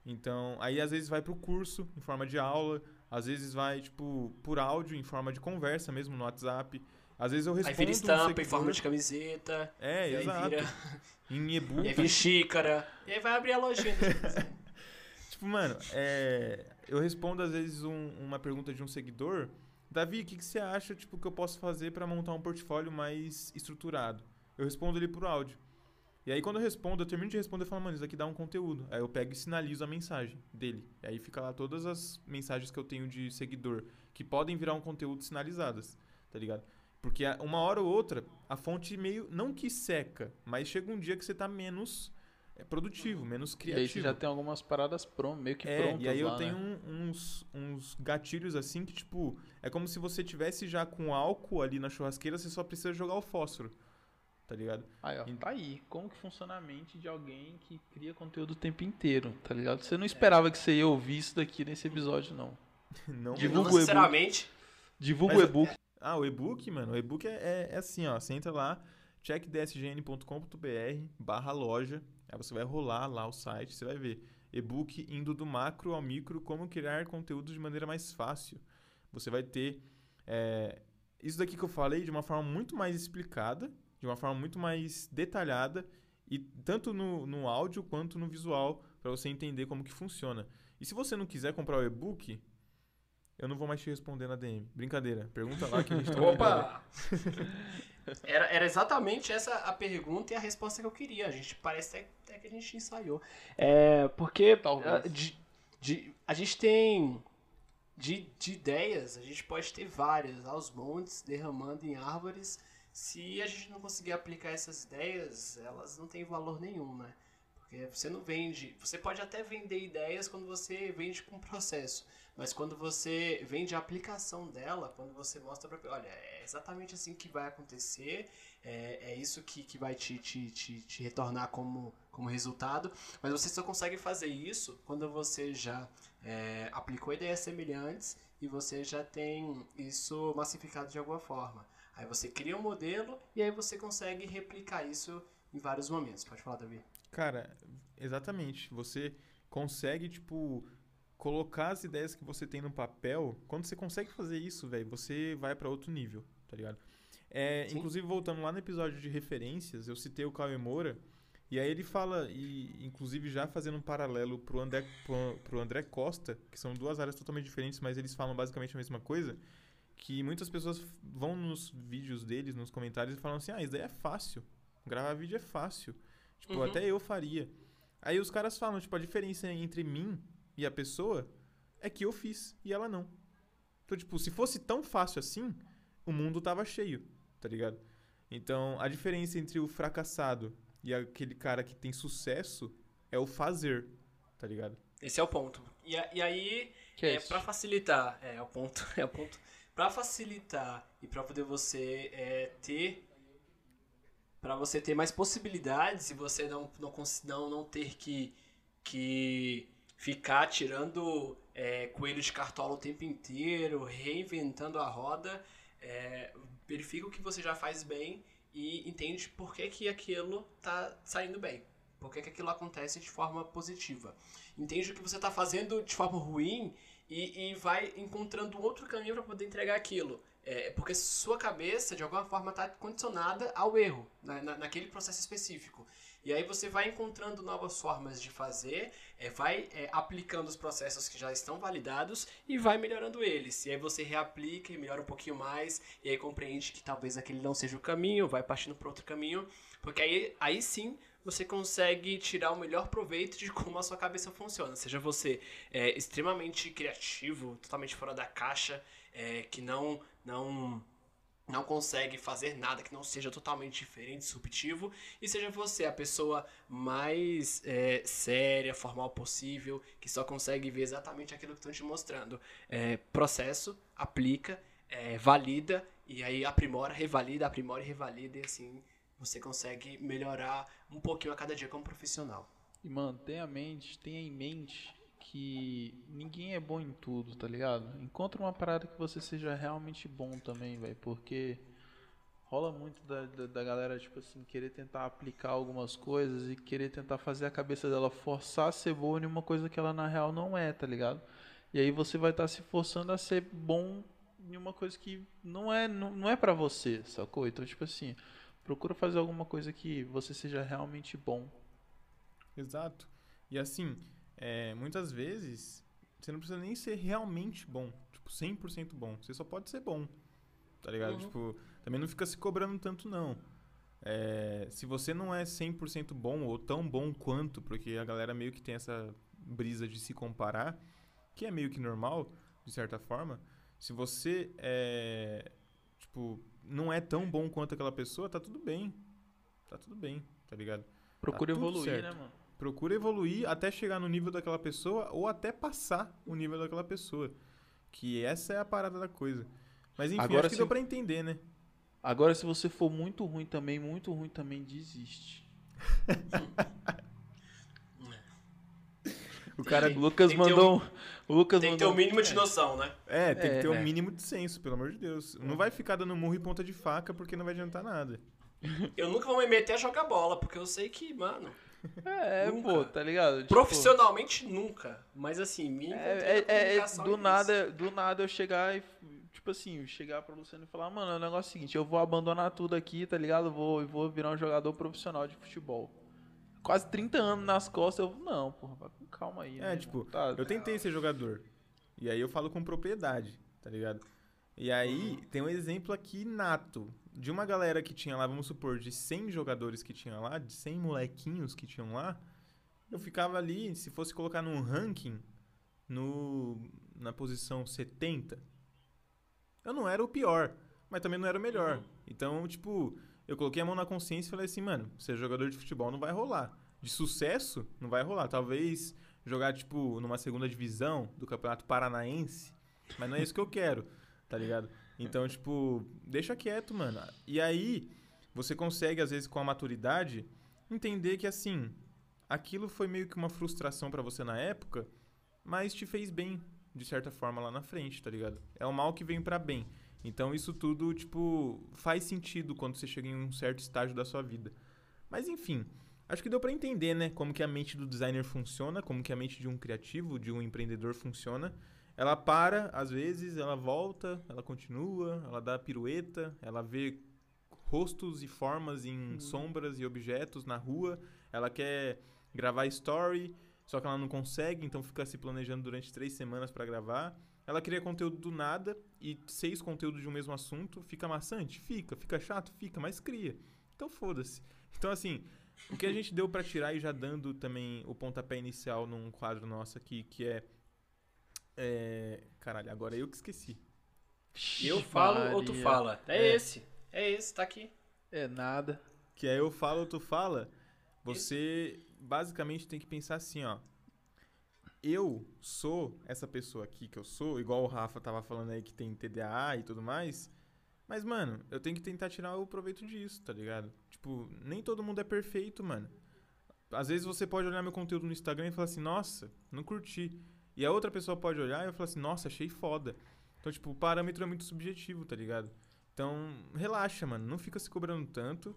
Então, aí às vezes vai pro curso, em forma de aula, às vezes vai, tipo, por áudio, em forma de conversa mesmo no WhatsApp. Às vezes eu Aí respondo vira um estampa em seguidor. forma de camiseta. É, e aí exato. vira. Em E e-book. aí vira xícara. E aí vai abrir a lojinha. Tipo, mano, é, eu respondo às vezes um- uma pergunta de um seguidor. Davi, o que, que você acha tipo, que eu posso fazer para montar um portfólio mais estruturado? Eu respondo ele por áudio. E aí quando eu respondo, eu termino de responder e falo, mano, isso aqui dá um conteúdo. Aí eu pego e sinalizo a mensagem dele. E aí fica lá todas as mensagens que eu tenho de seguidor que podem virar um conteúdo sinalizadas, tá ligado? Porque uma hora ou outra, a fonte meio, não que seca, mas chega um dia que você tá menos é, produtivo, menos E criativo. aí você já tem algumas paradas prontas, meio que É, prontas e aí eu lá, tenho né? uns, uns gatilhos assim que, tipo, é como se você tivesse já com álcool ali na churrasqueira, você só precisa jogar o fósforo. Tá ligado? Aí, ó, tá aí. Como que funciona a mente de alguém que cria conteúdo o tempo inteiro, tá ligado? Você não esperava que você ia ouvir isso daqui nesse episódio, não. Não Divulga Não, sinceramente, Divulga Mas o e-book. Ah, o e-book, mano, o e-book é, é- é assim, ó. Você entra lá, checkdsgn.com.br barra loja. Aí você vai rolar lá o site, você vai ver. E-book indo do macro ao micro, como criar conteúdo de maneira mais fácil. Você vai ter é, isso daqui que eu falei de uma forma muito mais explicada, de uma forma muito mais detalhada, e tanto no, no áudio quanto no visual, para você entender como que funciona. E se você não quiser comprar o e-book, eu não vou mais te responder na DM. Brincadeira. Pergunta lá que a gente tá Opa! Era, era exatamente essa a pergunta e a resposta que eu queria. A gente parece até, até que a gente ensaiou. É, porque Talvez. ah, de, de- a gente tem de, de ideias, a gente pode ter várias, aos montes, derramando em árvores. Se a gente não conseguir aplicar essas ideias, elas não têm valor nenhum, né? Porque você não vende. Você pode até vender ideias quando você vende com processo. Mas quando você vende a aplicação dela, quando você mostra pra. Olha, é exatamente assim que vai acontecer, é, é isso que, que vai te, te, te, te retornar como, como resultado. Mas você só consegue fazer isso quando você já é, aplicou ideias semelhantes e você já tem isso massificado de alguma forma. Aí você cria um modelo e aí você consegue replicar isso em vários momentos. Pode falar, Davi. Cara, exatamente. Você consegue, tipo, colocar as ideias que você tem no papel. Quando você consegue fazer isso, velho, você vai pra outro nível, tá ligado? É, inclusive, voltando lá no episódio de referências, eu citei o Cauê Moura. E aí ele fala, e inclusive já fazendo um paralelo pro André, pro, pro André Costa, que são duas áreas totalmente diferentes, mas eles falam basicamente a mesma coisa, que muitas pessoas vão nos vídeos deles, nos comentários, e falam assim, ah, isso daí é fácil. Gravar vídeo é fácil. Tipo, Uhum. até eu faria. Aí os caras falam, tipo, a diferença entre mim e a pessoa é que eu fiz e ela não. Então, tipo, se fosse tão fácil assim, o mundo tava cheio, tá ligado? Então, a diferença entre o fracassado e aquele cara que tem sucesso é o fazer, tá ligado? Esse é o ponto. E, a- e aí, Que é é, para facilitar, é, é o ponto, é o ponto. Para facilitar e para poder você é, ter para você ter mais possibilidades e você não não não, não ter que que ficar tirando é, coelho de cartola o tempo inteiro, reinventando a roda, é, verifica o que você já faz bem e entende por que, que aquilo tá saindo bem. Por que, que aquilo acontece de forma positiva. Entende o que você está fazendo de forma ruim e, e vai encontrando outro caminho para poder entregar aquilo. É, porque sua cabeça, de alguma forma, está condicionada ao erro, na, na- naquele processo específico. E aí você vai encontrando novas formas de fazer, é, vai é, aplicando os processos que já estão validados e vai melhorando eles. E aí você reaplica e melhora um pouquinho mais, e aí compreende que talvez aquele não seja o caminho, vai partindo para outro caminho, porque aí, aí sim você consegue tirar o melhor proveito de como a sua cabeça funciona. Seja você é, extremamente criativo, totalmente fora da caixa, é, que não, não, não consegue fazer nada que não seja totalmente diferente, disruptivo, e seja você a pessoa mais é, séria, formal possível, que só consegue ver exatamente aquilo que estão te mostrando. É, processo, aplica, é, valida, e aí aprimora, revalida, aprimora e revalida, e assim você consegue melhorar um pouquinho a cada dia como profissional. E, mano, tenha, mente, tenha em mente que ninguém é bom em tudo, tá ligado? Encontre uma parada que você seja realmente bom também, velho. Porque rola muito da, da, da galera, tipo assim, querer tentar aplicar algumas coisas e querer tentar fazer a cabeça dela forçar a ser boa em uma coisa que ela na real não é, tá ligado? E aí você vai estar se forçando a ser bom em uma coisa que não é, não, não é para você, sacou? Então, tipo assim, procura fazer alguma coisa que você seja realmente bom. Exato. E assim, é, muitas vezes você não precisa nem ser realmente bom, tipo 100% bom. Você só pode ser bom, tá ligado? Uhum. Tipo, também não fica se cobrando tanto não. É, se você não é 100% bom ou tão bom quanto, porque a galera meio que tem essa brisa de se comparar, que é meio que normal, de certa forma. Se você é, tipo, não é tão bom quanto aquela pessoa, tá tudo bem. Tá tudo bem, tá ligado? Procura tudo evoluir, certo. né, mano? Procura evoluir até chegar no nível daquela pessoa ou até passar o nível daquela pessoa. Que essa é a parada da coisa. Mas enfim, Agora acho que sim. deu pra entender, né? Agora, se você for muito ruim também, muito ruim também, desiste. O cara. Tem- Lucas tem mandou. um- O Lucas Tem que ter o mínimo de noção, né? É, tem que É, ter um é. mínimo de senso, pelo amor de Deus. Não vai ficar dando murro e ponta de faca porque não vai adiantar nada. Eu nunca vou me meter a jogar bola, porque eu sei que, mano, É, Nunca. pô, tá ligado? Tipo, profissionalmente nunca. Mas assim, me É, é- é- é do nada, do nada eu chegar e, tipo assim, chegar pra Luciano e falar, mano, é o negócio seguinte, eu vou abandonar tudo aqui, tá ligado? Vou, eu vou virar um jogador profissional de futebol. Quase 30 anos nas costas, eu, não, porra, vai com calma aí. É, né, tipo? Tá, Eu tentei ser jogador. E aí eu falo com propriedade, tá ligado? E aí tem um exemplo aqui nato de uma galera que tinha lá, vamos supor, de 100 jogadores que tinha lá, de 100 molequinhos que tinham lá. Eu ficava ali, se fosse colocar num ranking, no, na posição 70, eu não era o pior, mas também não era o melhor. Então, tipo, eu coloquei a mão na consciência e falei assim, mano, ser jogador de futebol não vai rolar. De sucesso, não vai rolar. Talvez jogar, tipo, numa segunda divisão do Campeonato Paranaense, mas não é isso que eu quero, tá ligado? Então, tipo, deixa quieto, mano. E aí, você consegue, às vezes, com a maturidade, entender que, assim, aquilo foi meio que uma frustração pra você na época, mas te fez bem, de certa forma, lá na frente, tá ligado? É o mal que vem pra bem. Então, isso tudo, tipo, faz sentido quando você chega em um certo estágio da sua vida. Mas, enfim, acho que deu pra entender, né, como que a mente do designer funciona, como que a mente de um criativo, de um empreendedor funciona. Ela para, às vezes, ela volta, ela continua, ela dá pirueta, ela vê rostos e formas em sombras e objetos na rua, ela quer gravar story, só que ela não consegue, então fica se planejando durante três semanas pra gravar. Ela cria conteúdo do nada e seis conteúdos de um mesmo assunto. Fica maçante? Fica. Fica chato? Fica, mas cria. Então foda-se. Então, assim, o que a gente deu pra tirar e já dando também o pontapé inicial num quadro nosso aqui, que é. é caralho, agora eu que esqueci. Eu falo ou tu Maria. fala? É, É. esse. É esse, tá aqui. É nada. Que é eu falo ou tu fala. Você basicamente tem que pensar assim, ó. Eu sou essa pessoa aqui que eu sou, igual o Rafa tava falando aí que tem TDAH e tudo mais. Mas, mano, eu tenho que tentar tirar o proveito disso, tá ligado? Tipo, nem todo mundo é perfeito, mano. Às vezes você pode olhar meu conteúdo no Instagram e falar assim, nossa, não curti. E a outra pessoa pode olhar e falar assim, nossa, achei foda. Então, tipo, o parâmetro é muito subjetivo, tá ligado? Então, relaxa, mano. Não fica se cobrando tanto.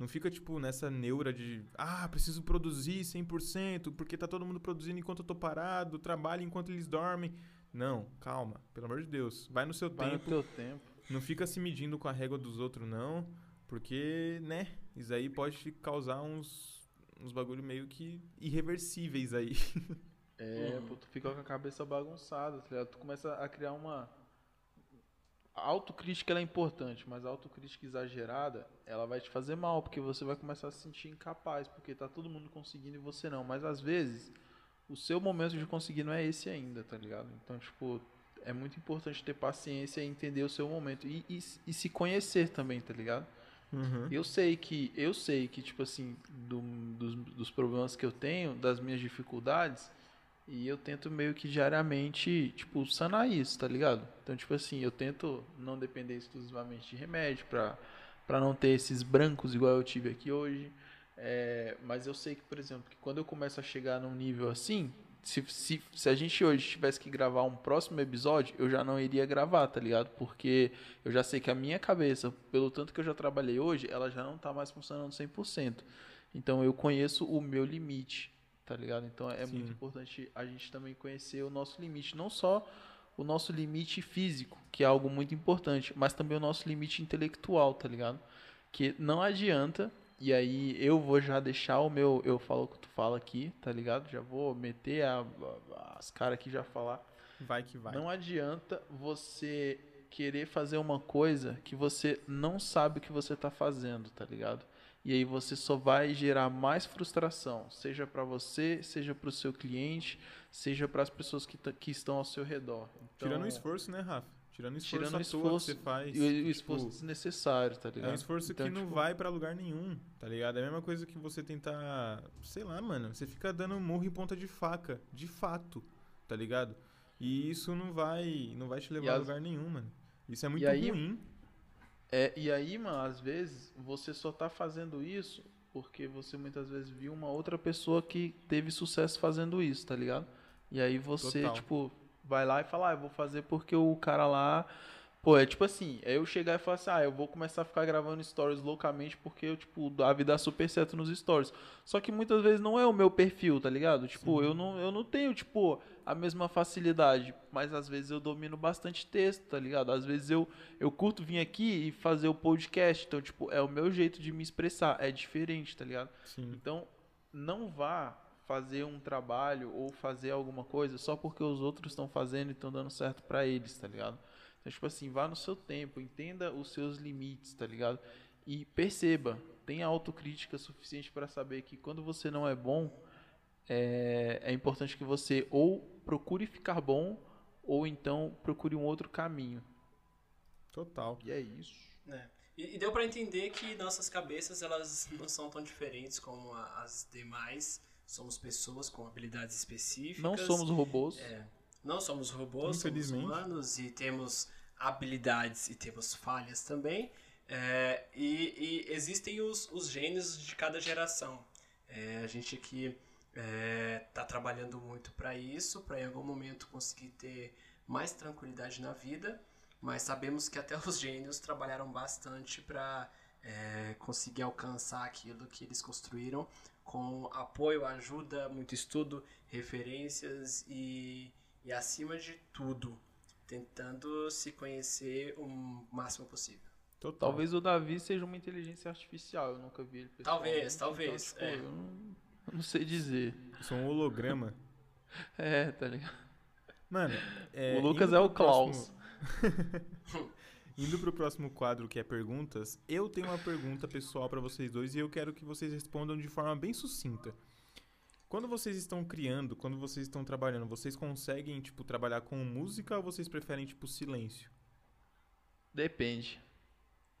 Não fica, tipo, nessa neura de, ah, preciso produzir 100%, porque tá todo mundo produzindo enquanto eu tô parado, trabalho enquanto eles dormem. Não, calma, pelo amor de Deus. Vai no seu Vai no tempo. teu tempo. Não fica se medindo com a régua dos outros, não. Porque, né, isso aí pode causar uns, uns bagulho meio que irreversíveis aí. É, pô, tu fica com a cabeça bagunçada, tá ligado? Tu começa a criar uma. A autocrítica é importante, mas a autocrítica exagerada, ela vai te fazer mal, porque você vai começar a se sentir incapaz, porque tá todo mundo conseguindo e você não. Mas às vezes, o seu momento de conseguir não é esse ainda, tá ligado? Então, tipo, é muito importante ter paciência e entender o seu momento. E, e, e se conhecer também, tá ligado? Uhum. Eu sei que, eu sei que, tipo assim, do- dos, dos problemas que eu tenho, das minhas dificuldades, e eu tento meio que diariamente, tipo, sanar isso, tá ligado? Então, tipo assim, eu tento não depender exclusivamente de remédio pra, pra não ter esses brancos igual eu tive aqui hoje. É, mas eu sei que, por exemplo, que quando eu começo a chegar num nível assim, se, se, se a gente hoje tivesse que gravar um próximo episódio, eu já não iria gravar, tá ligado? Porque eu já sei que a minha cabeça, pelo tanto que eu já trabalhei hoje, ela já não tá mais funcionando 100%. Então eu conheço o meu limite, tá ligado? Então é Sim. muito importante a gente também conhecer o nosso limite, não só o nosso limite físico, que é algo muito importante, mas também o nosso limite intelectual, tá ligado? Que não adianta, e aí eu vou já deixar o meu, eu falo o que tu fala aqui, tá ligado? Já vou meter a- a- as caras aqui já falar. Vai que vai. Não adianta você querer fazer uma coisa que você não sabe o que você tá fazendo, tá ligado? E aí você só vai gerar mais frustração, seja para você, seja para o seu cliente, seja para as pessoas que, que estão ao seu redor. Então, Tirando o esforço, né, Rafa? Tirando o esforço Tirando esforço que você faz. e o, tipo, esforço desnecessário, tá ligado? É um esforço Então, que não tipo, vai pra lugar nenhum, tá ligado? É a mesma coisa que você tentar, sei lá, mano, você fica dando murro em ponta de faca, de fato, tá ligado? E isso não vai, não vai te levar a lugar nenhum, mano. Isso é muito aí- ruim. É, e aí, mano, às vezes você só tá fazendo isso porque você muitas vezes viu uma outra pessoa que teve sucesso fazendo isso, tá ligado? E aí você, Total. tipo, vai lá e fala, ah, eu vou fazer porque o cara lá. Pô, é tipo assim, é eu chegar e falar assim, ah, eu vou começar a ficar gravando stories loucamente porque eu, tipo, a vida dá super certo nos stories. Só que muitas vezes não é o meu perfil, tá ligado? Tipo, eu não, eu não tenho, tipo, a mesma facilidade, mas às vezes eu domino bastante texto, tá ligado? Às vezes eu, eu curto vir aqui e fazer o podcast, então, tipo, é o meu jeito de me expressar, é diferente, tá ligado? Sim. Então, não vá fazer um trabalho ou fazer alguma coisa só porque os outros estão fazendo e estão dando certo pra eles, tá ligado? Então, tipo assim, vá no seu tempo, entenda os seus limites, tá ligado? E perceba, tenha autocrítica suficiente para saber que quando você não é bom, é, é importante que você ou procure ficar bom ou então procure um outro caminho. Total. E é isso. né? E, e deu pra entender que nossas cabeças elas não são tão diferentes como a- as demais. Somos pessoas com habilidades específicas. Não somos robôs. É, não somos robôs, somos humanos e temos habilidades e temos falhas também. É, e, e existem os, os gênios de cada geração. É, a gente aqui está trabalhando muito para isso, para em algum momento conseguir ter mais tranquilidade na vida, mas sabemos que até os gênios trabalharam bastante para conseguir alcançar aquilo que eles construíram com apoio, ajuda, muito estudo, referências e, e acima de tudo, tentando se conhecer o máximo possível. Total. Talvez o Davi seja uma inteligência artificial, eu nunca vi ele. Talvez, talvez, Então, tipo, é. eu, não, eu não sei dizer. Eu sou um holograma. É, tá ligado? Mano, é, o Lucas é o Klaus. próximo- Indo pro próximo quadro, que é perguntas, eu tenho uma pergunta pessoal pra vocês dois e eu quero que vocês respondam de forma bem sucinta. Quando vocês estão criando, quando vocês estão trabalhando, vocês conseguem, tipo, trabalhar com música ou vocês preferem, tipo, silêncio? Depende.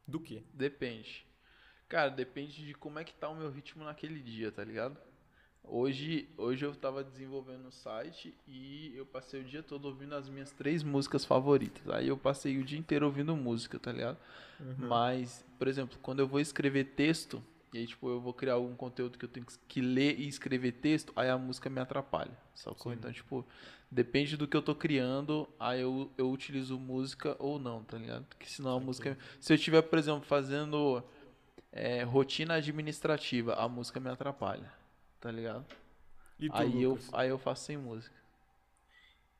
Do quê? Depende. Cara, depende de como é que tá o meu ritmo naquele dia, tá ligado? Hoje, hoje eu tava desenvolvendo o site e eu passei o dia todo ouvindo as minhas três músicas favoritas. Aí eu passei o dia inteiro ouvindo música, tá ligado? Mas, por exemplo, quando eu vou escrever texto, e aí, tipo, eu vou criar algum conteúdo que eu tenho que ler e escrever texto, aí a música me atrapalha, sacou? Sim. Então, tipo, depende do que eu tô criando, aí eu, eu utilizo música ou não, tá ligado? Porque senão a música... Se eu estiver, por exemplo, fazendo é, rotina administrativa, a música me atrapalha, tá ligado? E tu, Aí eu, aí eu faço sem música.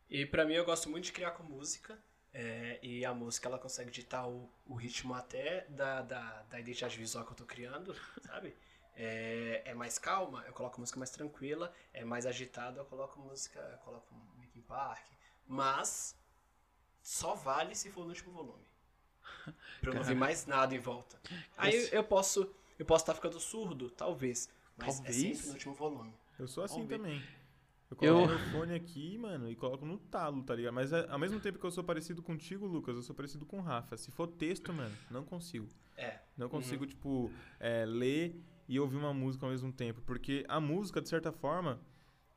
E pra mim eu gosto muito de criar com música. É, e a música ela consegue ditar o, o ritmo até da, da, da identidade visual que eu tô criando, sabe? É, é mais calma, eu coloco música mais tranquila. É mais agitado, eu coloco música, eu coloco Linkin Park. Mas só vale se for no último volume. Pra eu não ouvir mais nada em volta. Aí Esse- eu posso eu posso estar ficando surdo, talvez. Mas Talvez? é sempre no último volume. Eu sou assim Vamos ver. também. Eu Eu- coloco meu fone aqui, mano, e coloco no talo, tá ligado? Mas é, ao mesmo tempo que eu sou parecido contigo, Lucas, eu sou parecido com o Rafa. Se for texto, mano, não consigo. É. Não consigo, tipo, é, ler e ouvir uma música ao mesmo tempo. Porque a música, de certa forma,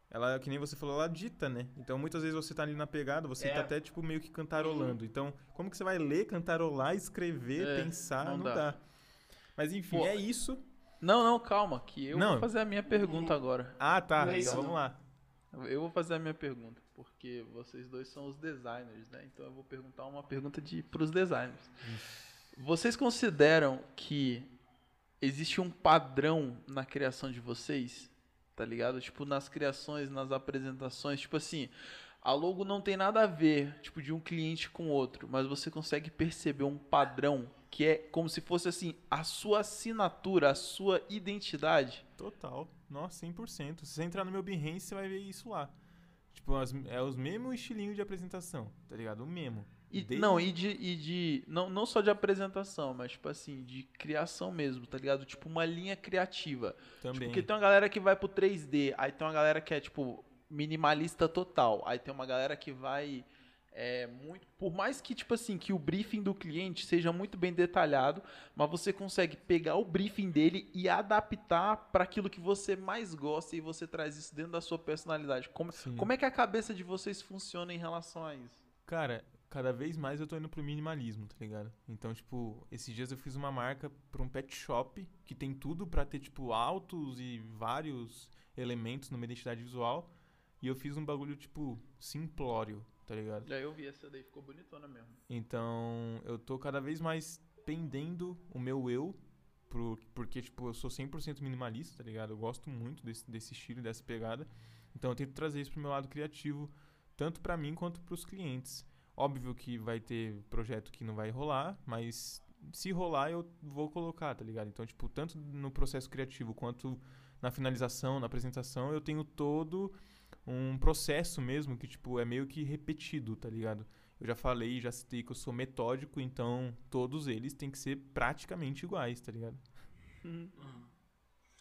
ela, que nem você falou, ela dita, né? Então, muitas vezes você tá ali na pegada, você É. tá até, tipo, meio que cantarolando. Então, como que você vai ler, cantarolar, escrever, É, pensar? Não, não dá. dá. Mas, enfim, Pô, é isso. Não, não, calma, que eu Não. vou fazer a minha pergunta agora. Ah, tá. Não é então, isso, vamos não. lá. Eu vou fazer a minha pergunta, porque vocês dois são os designers, né? Então eu vou perguntar uma pergunta de pros designers. Vocês consideram que existe um padrão na criação de vocês? Tá ligado? Tipo, nas criações, nas apresentações, tipo assim, a logo não tem nada a ver, tipo, de um cliente com outro, mas você consegue perceber um padrão que é como se fosse assim, a sua assinatura, a sua identidade. Total. Nossa, 100%. Se você entrar no meu Behance, você vai ver isso lá. Tipo, as- é os mesmos estilinhos de apresentação, tá ligado? O mesmo. E, Desde- Não, e de. E de não, não só de apresentação, mas, tipo assim, de criação mesmo, tá ligado? Tipo, uma linha criativa. Também. Porque tem uma galera que vai pro 3D, aí tem uma galera que é, tipo, minimalista total. Aí tem uma galera que vai. É, muito, por mais que, tipo assim, que o briefing do cliente seja muito bem detalhado, mas você consegue pegar o briefing dele e adaptar para aquilo que você mais gosta e você traz isso dentro da sua personalidade. Como, Sim. como é que a cabeça de vocês funciona em relação a isso? Cara, cada vez mais eu tô indo pro minimalismo, tá ligado? Então, tipo, esses dias eu fiz uma marca pra um pet shop que tem tudo pra ter, tipo, altos e vários elementos numa identidade visual. E eu fiz um bagulho, tipo, simplório, tá ligado? Já eu vi essa daí, ficou bonitona mesmo. Então, eu tô cada vez mais pendendo o meu eu, pro, porque, tipo, eu sou 100% minimalista, tá ligado? Eu gosto muito desse, desse estilo, dessa pegada. Então, eu tento trazer isso pro meu lado criativo, tanto pra mim quanto pros clientes. Óbvio que vai ter projeto que não vai rolar, mas se rolar, eu vou colocar, tá ligado? Então, tipo, tanto no processo criativo quanto na finalização, na apresentação, eu tenho todo um processo mesmo que, tipo, é meio que repetido, tá ligado? Eu já falei, já citei que eu sou metódico, então todos eles têm que ser praticamente iguais, tá ligado?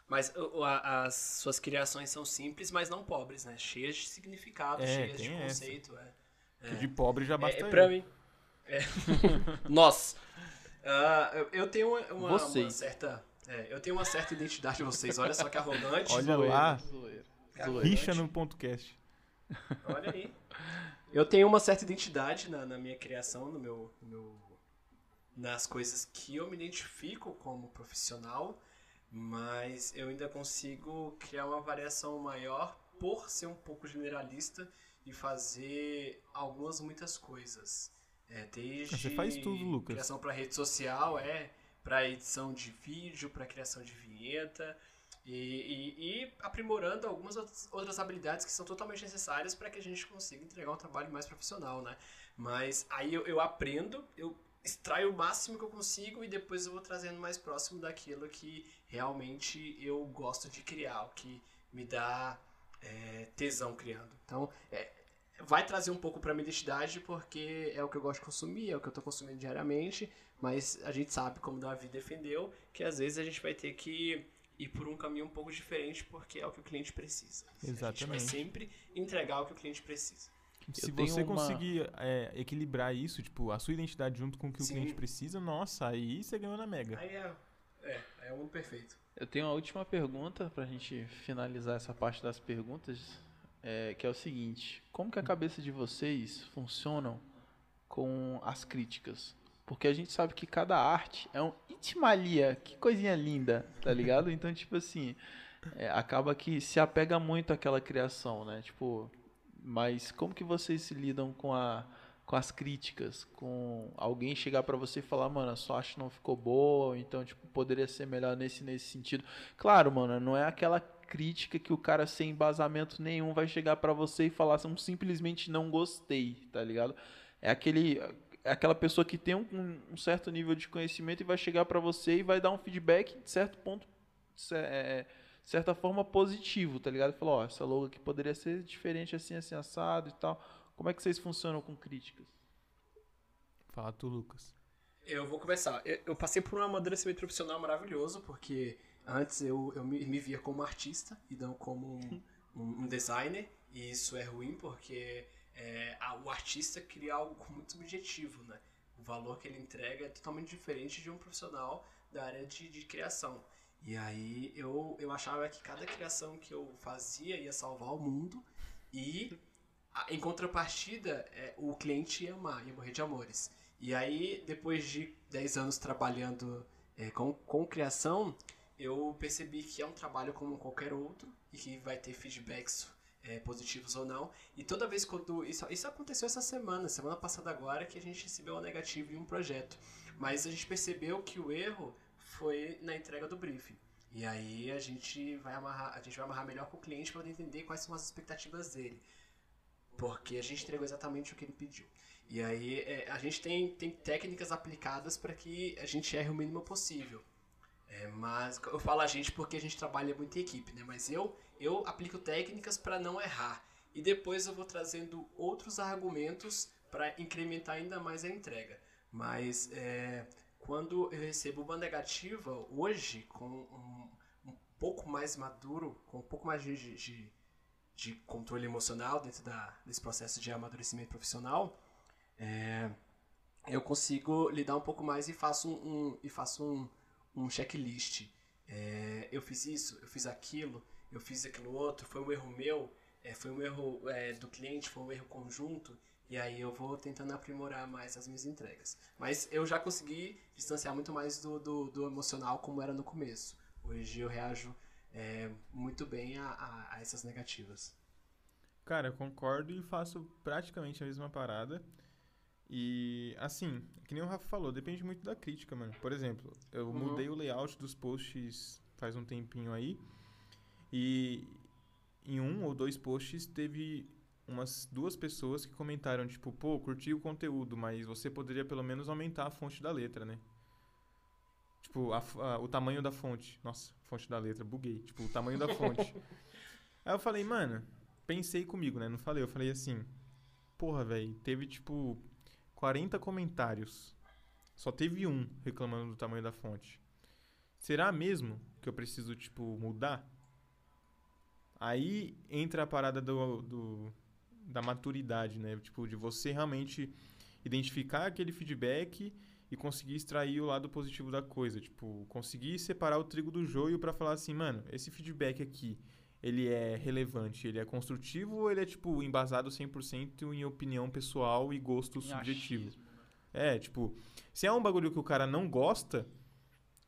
Mas o- a- as suas criações são simples, mas não pobres, né? Cheias de significado, É, cheias de conceito. É. Que de pobre já basta É, eu. pra mim. É. Nós. Ah, eu, eu tenho uma, uma- certa. é, eu tenho uma certa identidade de vocês. Olha só que arrogante. Olha Zoeira, lá. zoeira. Rixa no ponto cast. Olha aí. Eu tenho uma certa identidade na, na minha criação, no meu, no meu- nas coisas que eu me identifico como profissional, mas eu ainda consigo criar uma variação maior por ser um pouco generalista e fazer algumas muitas coisas. É, desde Você faz tudo, Lucas. criação para rede social, é para edição de vídeo, para criação de vinheta e, e- e aprimorando algumas outras- habilidades que são totalmente necessárias para que a gente consiga entregar um trabalho mais profissional, né? Mas aí eu, eu aprendo, eu extraio o máximo que eu consigo e depois eu vou trazendo mais próximo daquilo que realmente eu gosto de criar, o que me dá é, tesão criando. Então, é, vai trazer um pouco para minha identidade porque é o que eu gosto de consumir, é o que eu tô consumindo diariamente, mas a gente sabe, como Davi defendeu, que às vezes a gente vai ter que ir por um caminho um pouco diferente porque é o que o cliente precisa. A gente vai Exatamente. sempre entregar o que o cliente precisa. Se tenho você uma- conseguir é, equilibrar isso, tipo, a sua identidade junto com o que Sim. o cliente precisa, nossa, aí você ganhou na mega. Aí é, é, é o mundo perfeito. Eu tenho uma última pergunta pra gente finalizar essa parte das perguntas, é, que é o seguinte: como que a cabeça de vocês funcionam com as críticas? Porque a gente sabe que cada arte é um itimalia, que coisinha linda, tá ligado? Então, tipo assim, é, acaba que se apega muito àquela criação, né? Tipo, mas como que vocês se lidam com a com as críticas, com alguém chegar pra você e falar, mano, a sua arte não ficou boa, então, tipo, poderia ser melhor nesse nesse sentido. Claro, mano, não é aquela crítica que o cara sem embasamento nenhum vai chegar pra você e falar assim, simplesmente não gostei, tá ligado? É aquele é aquela pessoa que tem um, um certo nível de conhecimento e vai chegar pra você e vai dar um feedback de certo ponto, ce- é, certa forma positivo, tá ligado? Falar, ó, essa logo aqui poderia ser diferente assim, assim, assado e tal. Como é que vocês funcionam com críticas? Fala tu, Lucas. Eu vou começar. Eu, eu passei por um amadurecimento profissional maravilhoso, porque antes eu, eu me, me via como artista e não como um, um- um designer, e isso é ruim porque é, a- o artista cria algo muito subjetivo, né? O valor que ele entrega é totalmente diferente de um profissional da área de, de criação. E aí eu, eu achava que cada criação que eu fazia ia salvar o mundo e em contrapartida é, o cliente ia amar, ia morrer de amores. E aí, depois de 10 anos trabalhando é, com, com criação, eu percebi que é um trabalho como qualquer outro e que vai ter feedbacks é, positivos ou não. E toda vez quando. Isso, isso aconteceu essa semana, semana passada agora, que a gente recebeu uma negativa em um projeto. Mas a gente percebeu que o erro foi na entrega do briefing. E aí a gente vai amarrar, a gente vai amarrar melhor com o cliente para entender quais são as expectativas dele. Porque a gente entregou exatamente o que ele pediu. E aí é, a gente tem, tem técnicas aplicadas para que a gente erre o mínimo possível. É, mas eu falo a gente porque a gente trabalha muito em equipe, né? Mas eu, eu aplico técnicas para não errar. E depois eu vou trazendo outros argumentos para incrementar ainda mais a entrega. Mas é, quando eu recebo uma negativa, hoje, com um, um pouco mais maduro, com um pouco mais de, de, de controle emocional dentro da, desse processo de amadurecimento profissional, é, eu consigo lidar um pouco mais e faço um, um- e faço um, um checklist. É, eu fiz isso, eu fiz aquilo, eu fiz aquilo outro, foi um erro meu, é, foi um erro é, do cliente, foi um erro conjunto. E aí eu vou tentando aprimorar mais as minhas entregas. Mas eu já consegui distanciar muito mais do, do, do emocional como era no começo. Hoje eu reajo é, muito bem a, a, a essas negativas. Cara, eu concordo e faço praticamente a mesma parada. E, assim, que nem o Rafa falou, depende muito da crítica, mano. Por exemplo, eu Uhum. mudei o layout dos posts faz um tempinho aí. E em um ou dois posts teve umas duas pessoas que comentaram, tipo, pô, curti o conteúdo, mas você poderia pelo menos aumentar a fonte da letra, né? Tipo, a a- o tamanho da fonte. Nossa, fonte da letra, buguei. Tipo, o tamanho da fonte. Aí eu falei, mano, pensei comigo, né? Não falei, eu falei assim, porra, velho, teve tipo 40 comentários. Só teve um reclamando do tamanho da fonte. Será mesmo que eu preciso, tipo, mudar? Aí entra a parada do, do- da maturidade, né? Tipo, de você realmente identificar aquele feedback e conseguir extrair o lado positivo da coisa. Tipo, conseguir separar o trigo do joio pra falar assim, mano, esse feedback aqui, ele é relevante, ele é construtivo ou ele é, tipo, embasado 100% em opinião pessoal e gosto Em subjetivo? achismo. É, tipo, se é um bagulho que o cara não gosta,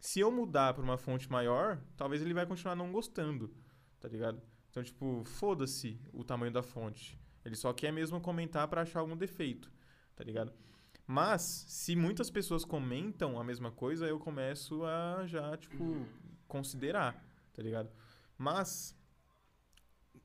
se eu mudar pra uma fonte maior, talvez ele vai continuar não gostando, tá ligado? Então, tipo, foda-se o tamanho da fonte. Ele só quer mesmo comentar pra achar algum defeito, tá ligado? Mas, se muitas pessoas comentam a mesma coisa, eu começo a já, tipo, considerar, tá ligado? Mas,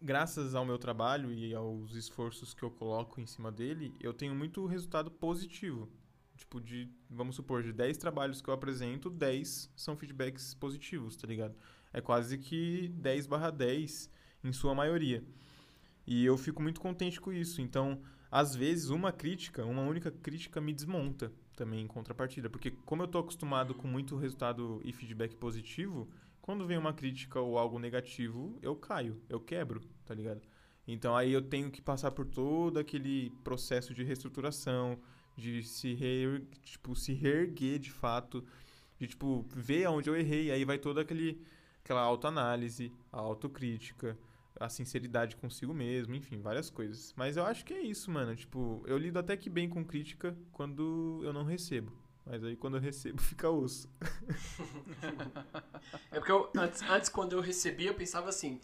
graças ao meu trabalho e aos esforços que eu coloco em cima dele, eu tenho muito resultado positivo. Tipo, de, vamos supor, de 10 trabalhos que eu apresento, 10 são feedbacks positivos, tá ligado? É quase que 10 barra 10 em sua maioria. E eu fico muito contente com isso. Então, às vezes, uma crítica, uma única crítica me desmonta também em contrapartida. Porque como eu tô acostumado com muito resultado e feedback positivo, quando vem uma crítica ou algo negativo, eu caio, eu quebro, tá ligado? Então aí eu tenho que passar por todo aquele processo de reestruturação, de se, reer, tipo, se reerguer de fato, de tipo, ver aonde eu errei, aí vai toda aquele, aquela autoanálise, a autocrítica, a sinceridade consigo mesmo, enfim, várias coisas. Mas eu acho que é isso, mano. Tipo, eu lido até que bem com crítica quando eu não recebo. Mas aí quando eu recebo, fica osso. É porque eu, antes, antes, quando eu recebi, eu pensava assim: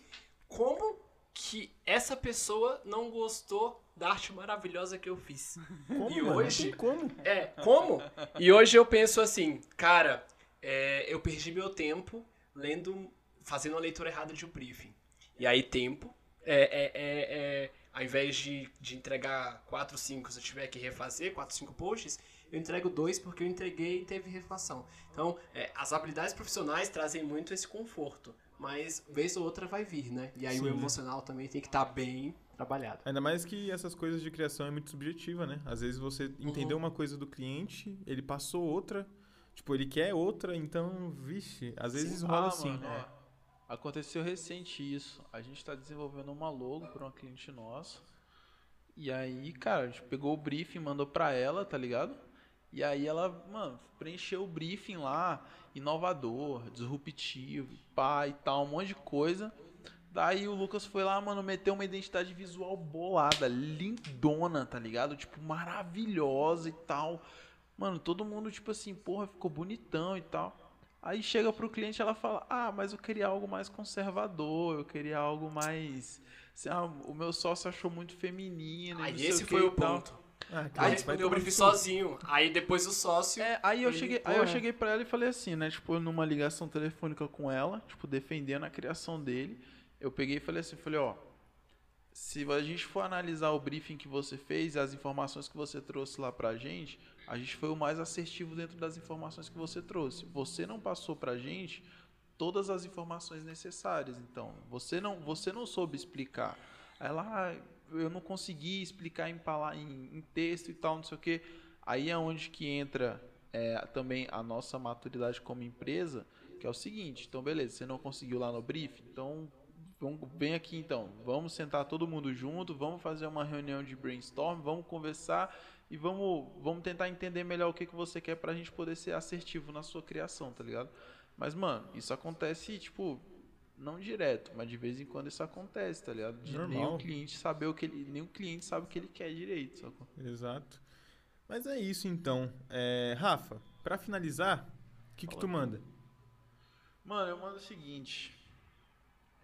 como que essa pessoa não gostou da arte maravilhosa que eu fiz? Como, E mano? hoje- como. É, como? E hoje eu penso assim, cara, é, eu perdi meu tempo lendo, fazendo uma leitura errada de um briefing. E aí, tempo, é, é, é, é, ao invés de, de entregar 4, 5, se eu tiver que refazer 4, 5 posts, eu entrego dois porque eu entreguei e teve refação. Então, é, as habilidades profissionais trazem muito esse conforto. Mas vez ou outra vai vir, né? E aí Sim. o emocional também tem que estar bem trabalhado. Ainda mais que essas coisas de criação é muito subjetiva, né? Às vezes você entendeu uma coisa do cliente, ele passou outra, tipo, ele quer outra, então, vixe, às vezes Sim. rola Ah, assim. mano, ó, aconteceu recente isso. A gente tá desenvolvendo uma logo para uma cliente nossa. E aí, cara, a gente pegou o briefing, mandou pra ela, tá ligado? E aí ela, mano, preencheu o briefing lá, inovador, disruptivo, pá e tal, um monte de coisa. Daí o Lucas foi lá, mano, meteu uma identidade visual bolada, lindona, tá ligado? Tipo, maravilhosa e tal. Mano, todo mundo, tipo assim, porra, ficou bonitão e tal. Aí chega pro cliente ela fala: Ah, mas eu queria algo mais conservador, eu queria algo mais. assim, ah, o meu sócio achou muito feminino. e Aí esse o foi o e tal." ponto. Ah, Aí respondeu o briefing sozinho. Aí depois o sócio. É, aí eu Ele, cheguei, aí eu porra. cheguei pra ela e falei assim, né? Tipo, numa ligação telefônica com ela, tipo, defendendo a criação dele. Eu peguei e falei assim, falei, ó. Se a gente for analisar o briefing que você fez e as informações que você trouxe lá pra gente, a gente foi o mais assertivo dentro das informações que você trouxe. Você não passou pra gente todas as informações necessárias. Então, você não, você não soube explicar. Ela, ah, eu não consegui explicar em, em, em texto e tal, não sei o que. Aí é onde que entra é, também a nossa maturidade como empresa, que é o seguinte, então beleza, você não conseguiu lá no brief, então vamos, vem aqui então, vamos sentar todo mundo junto, vamos fazer uma reunião de brainstorm, vamos conversar e vamos, vamos tentar entender melhor o que, que você quer pra gente poder ser assertivo na sua criação, tá ligado? Mas, mano, isso acontece, tipo, Não direto, mas de vez em quando isso acontece, tá ligado? De Normal. nenhum cliente saber o que ele. Nenhum cliente sabe o que ele quer direito, sacou? Exato. Mas é isso então. É, Rafa, pra finalizar, o que, que Fala tu. manda? Mano, eu mando o seguinte.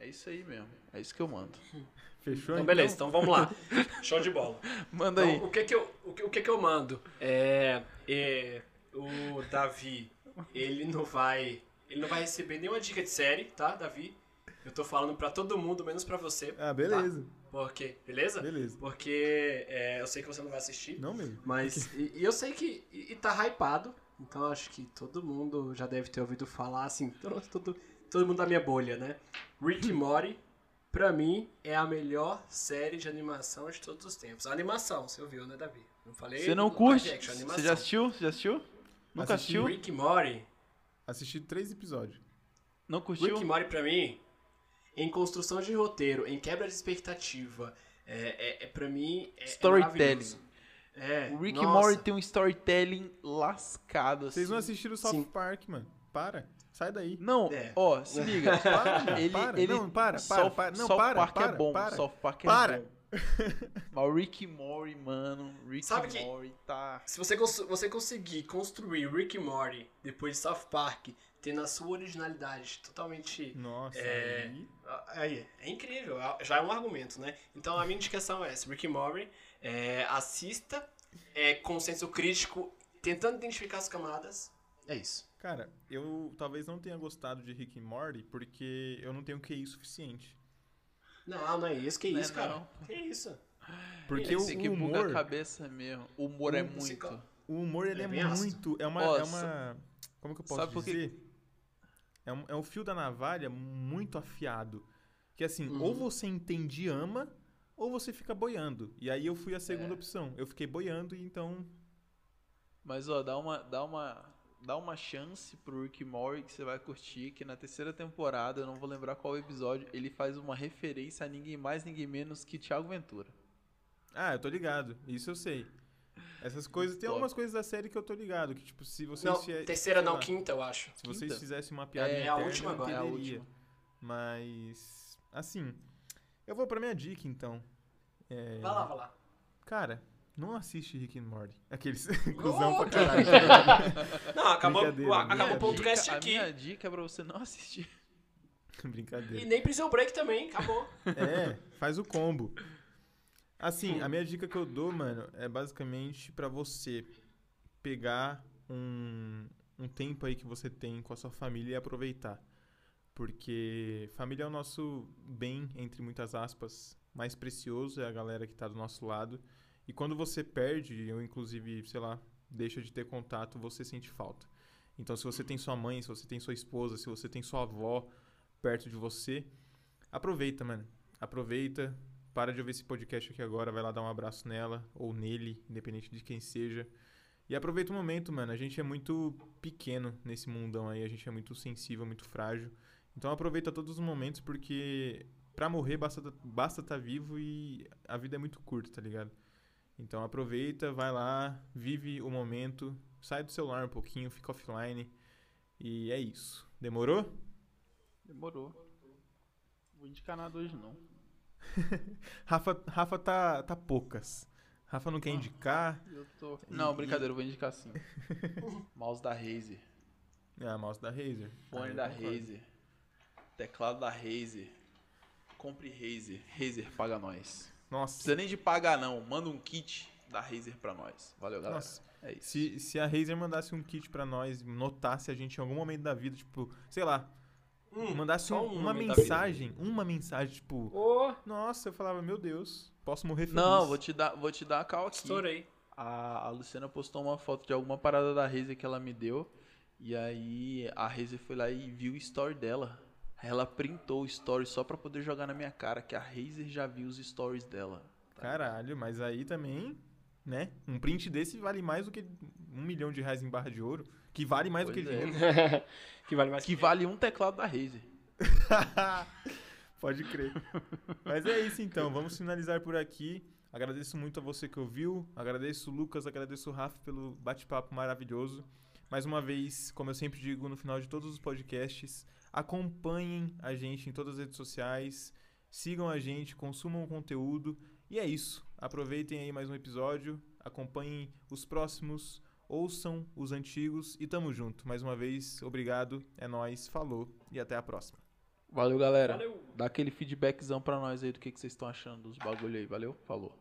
É isso aí mesmo. É isso que eu mando. Fechou? Então, beleza, então vamos lá. Show de bola. Manda aí. Então, o que que eu, o que, o que que eu mando? É, é, o Davi, ele não vai, ele não vai receber nenhuma dica de série, tá, Davi? Eu tô falando pra todo mundo, menos pra você. Ah, beleza. Porque, beleza? Beleza. Porque é, eu sei que você não vai assistir, Não mesmo. mas e, e eu sei que e, e tá hypado, então acho que todo mundo já deve ter ouvido falar assim, todo, todo, todo mundo da minha bolha, né? Rick e Morty, pra mim, é a melhor série de animação de todos os tempos. A animação, você ouviu, né, Davi? Não falei Você não curte? action, Você já assistiu? Você já assistiu? Nunca Assisti. assistiu? Rick e Morty, Assisti três episódios. Não curtiu? Rick e Morty pra mim, em construção de roteiro, em quebra de expectativa, é, é, é pra mim é, é Storytelling. É, O Rick nossa. and Morty tem um storytelling lascado, assim. Vocês não assistiram o South Sim. Park, mano. Para. Sai daí. Não, É. ó, se liga. Para, ele, para. ele, Não, para, para, South, para. Não, South para, Park para, é bom. para. South Park é Para. bom. Mas o Rick Morty, mano, Rick Sabe que- Morty tá... Se você, cons- você conseguir construir Rick Morty depois de South Park, tendo a sua originalidade totalmente. Nossa, É. aí... Aí, é incrível, já é um argumento, né? Então a minha indicação é essa: Rick Morty, é, assista é, com senso crítico, tentando identificar as camadas. É isso. Cara, eu talvez não tenha gostado de Rick and Morty porque eu não tenho QI suficiente. Não, não é isso, que Não é isso, cara. não. Que isso? Porque Ele o, o bugar a humor, cabeça mesmo. O humor é Um psico- muito... o humor ele É é, muito, é uma, Ó, é uma, como que eu posso sabe dizer? É um, é um fio da navalha muito afiado. Que assim, Uhum. ou você entende e ama, ou você fica boiando. E aí eu fui a segunda É. opção. Eu fiquei boiando e então Mas, ó, dá uma, dá uma, dá uma chance pro Rick Morty que você vai curtir, que na terceira temporada, eu não vou lembrar qual episódio, ele faz uma referência a ninguém mais, ninguém menos que Thiago Ventura. Ah, eu tô ligado. Isso eu sei. Essas coisas. Tem Top. algumas coises da série que eu tô ligado. Que, tipo, se vocês. Não, fie- terceira não, lá, quinta, eu acho. Se vocês Quinta? fizessem uma piada É, a interna, última eu agora. É a última. Mas. Assim. Eu vou pra minha dica, então. É, Vai lá, vai lá. Cara, não assiste Rick and Morty. Aqueles cuzão pra caralho. Não, acabou, acabou o podcast Dica- aqui. A minha dica é pra você não assistir. E Brincadeira. nem Prison Break também, acabou. É, faz o combo. Assim, Hum. a minha dica que eu dou, mano, é basicamente pra você pegar um, um tempo aí que você tem com a sua família e aproveitar. Porque família é o nosso bem, entre muitas aspas, mais precioso, é a galera que tá do nosso lado. E quando você perde, ou inclusive, sei lá, deixa de ter contato, você sente falta. Então, se você tem sua mãe, se você tem sua esposa, se você tem sua avó perto de você, aproveita, mano. Aproveita, para de ouvir esse podcast aqui agora, vai lá dar um abraço nela ou nele, independente de quem seja. E aproveita o momento, mano. A gente é muito pequeno nesse mundão aí, a gente é muito sensível, muito frágil. Então aproveita todos os momentos porque pra morrer basta basta estar vivo e a vida é muito curta, tá ligado? Então aproveita, vai lá, vive o momento, sai do celular um pouquinho, fica offline e é isso. Demorou? Demorou. Vou indicar nada hoje, não. Rafa, Rafa tá, tá poucas. Rafa não quer Ah. indicar. Eu tô... Não, e- brincadeira, eu vou indicar sim. Mouse da Razer. Ah, mouse da Razer. Fone Ah, da. Razer. Teclado da Razer. Compre Razer. Razer paga nós. Não Nossa, precisa nem de pagar, não. Manda um kit da Razer pra nós. Valeu, galera. Nossa. É isso. se, se a Razer mandasse um kit pra nós, notasse a gente em algum momento da vida, tipo, sei lá, Hum, mandasse só um- um uma mensagem, uma mensagem, tipo, Ô, nossa, eu falava, meu Deus, posso morrer feliz. Não, vou te dar, vou te dar a cal aqui. estourei. A, a Luciana postou uma foto de alguma parada da Razer que ela me deu. E aí a Razer foi lá e viu o story dela. Ela printou o story só pra poder jogar na minha cara, que a Razer já viu os stories dela. Caralho, mas aí também, né? Um print desse vale mais do que um milhão de reais em barra de ouro. Que vale mais do Pois que é. dinheiro. que vale mais Que vale um teclado da Razer. Pode crer. Mas é isso então, vamos finalizar por aqui. Agradeço muito a você que ouviu, agradeço o Lucas, agradeço o Rafa pelo bate-papo maravilhoso. Mais uma vez, como eu sempre digo no final de todos os podcasts, acompanhem a gente em todas as redes sociais, sigam a gente, consumam o conteúdo. E é isso. Aproveitem aí mais um episódio, acompanhem os próximos, ouçam os antigos e tamo junto. Mais uma vez, obrigado, é nós, falou e até a próxima. Valeu, galera. Valeu! Dá aquele feedbackzão pra nós aí do que, que vocês estão achando dos bagulho aí. Valeu? Falou.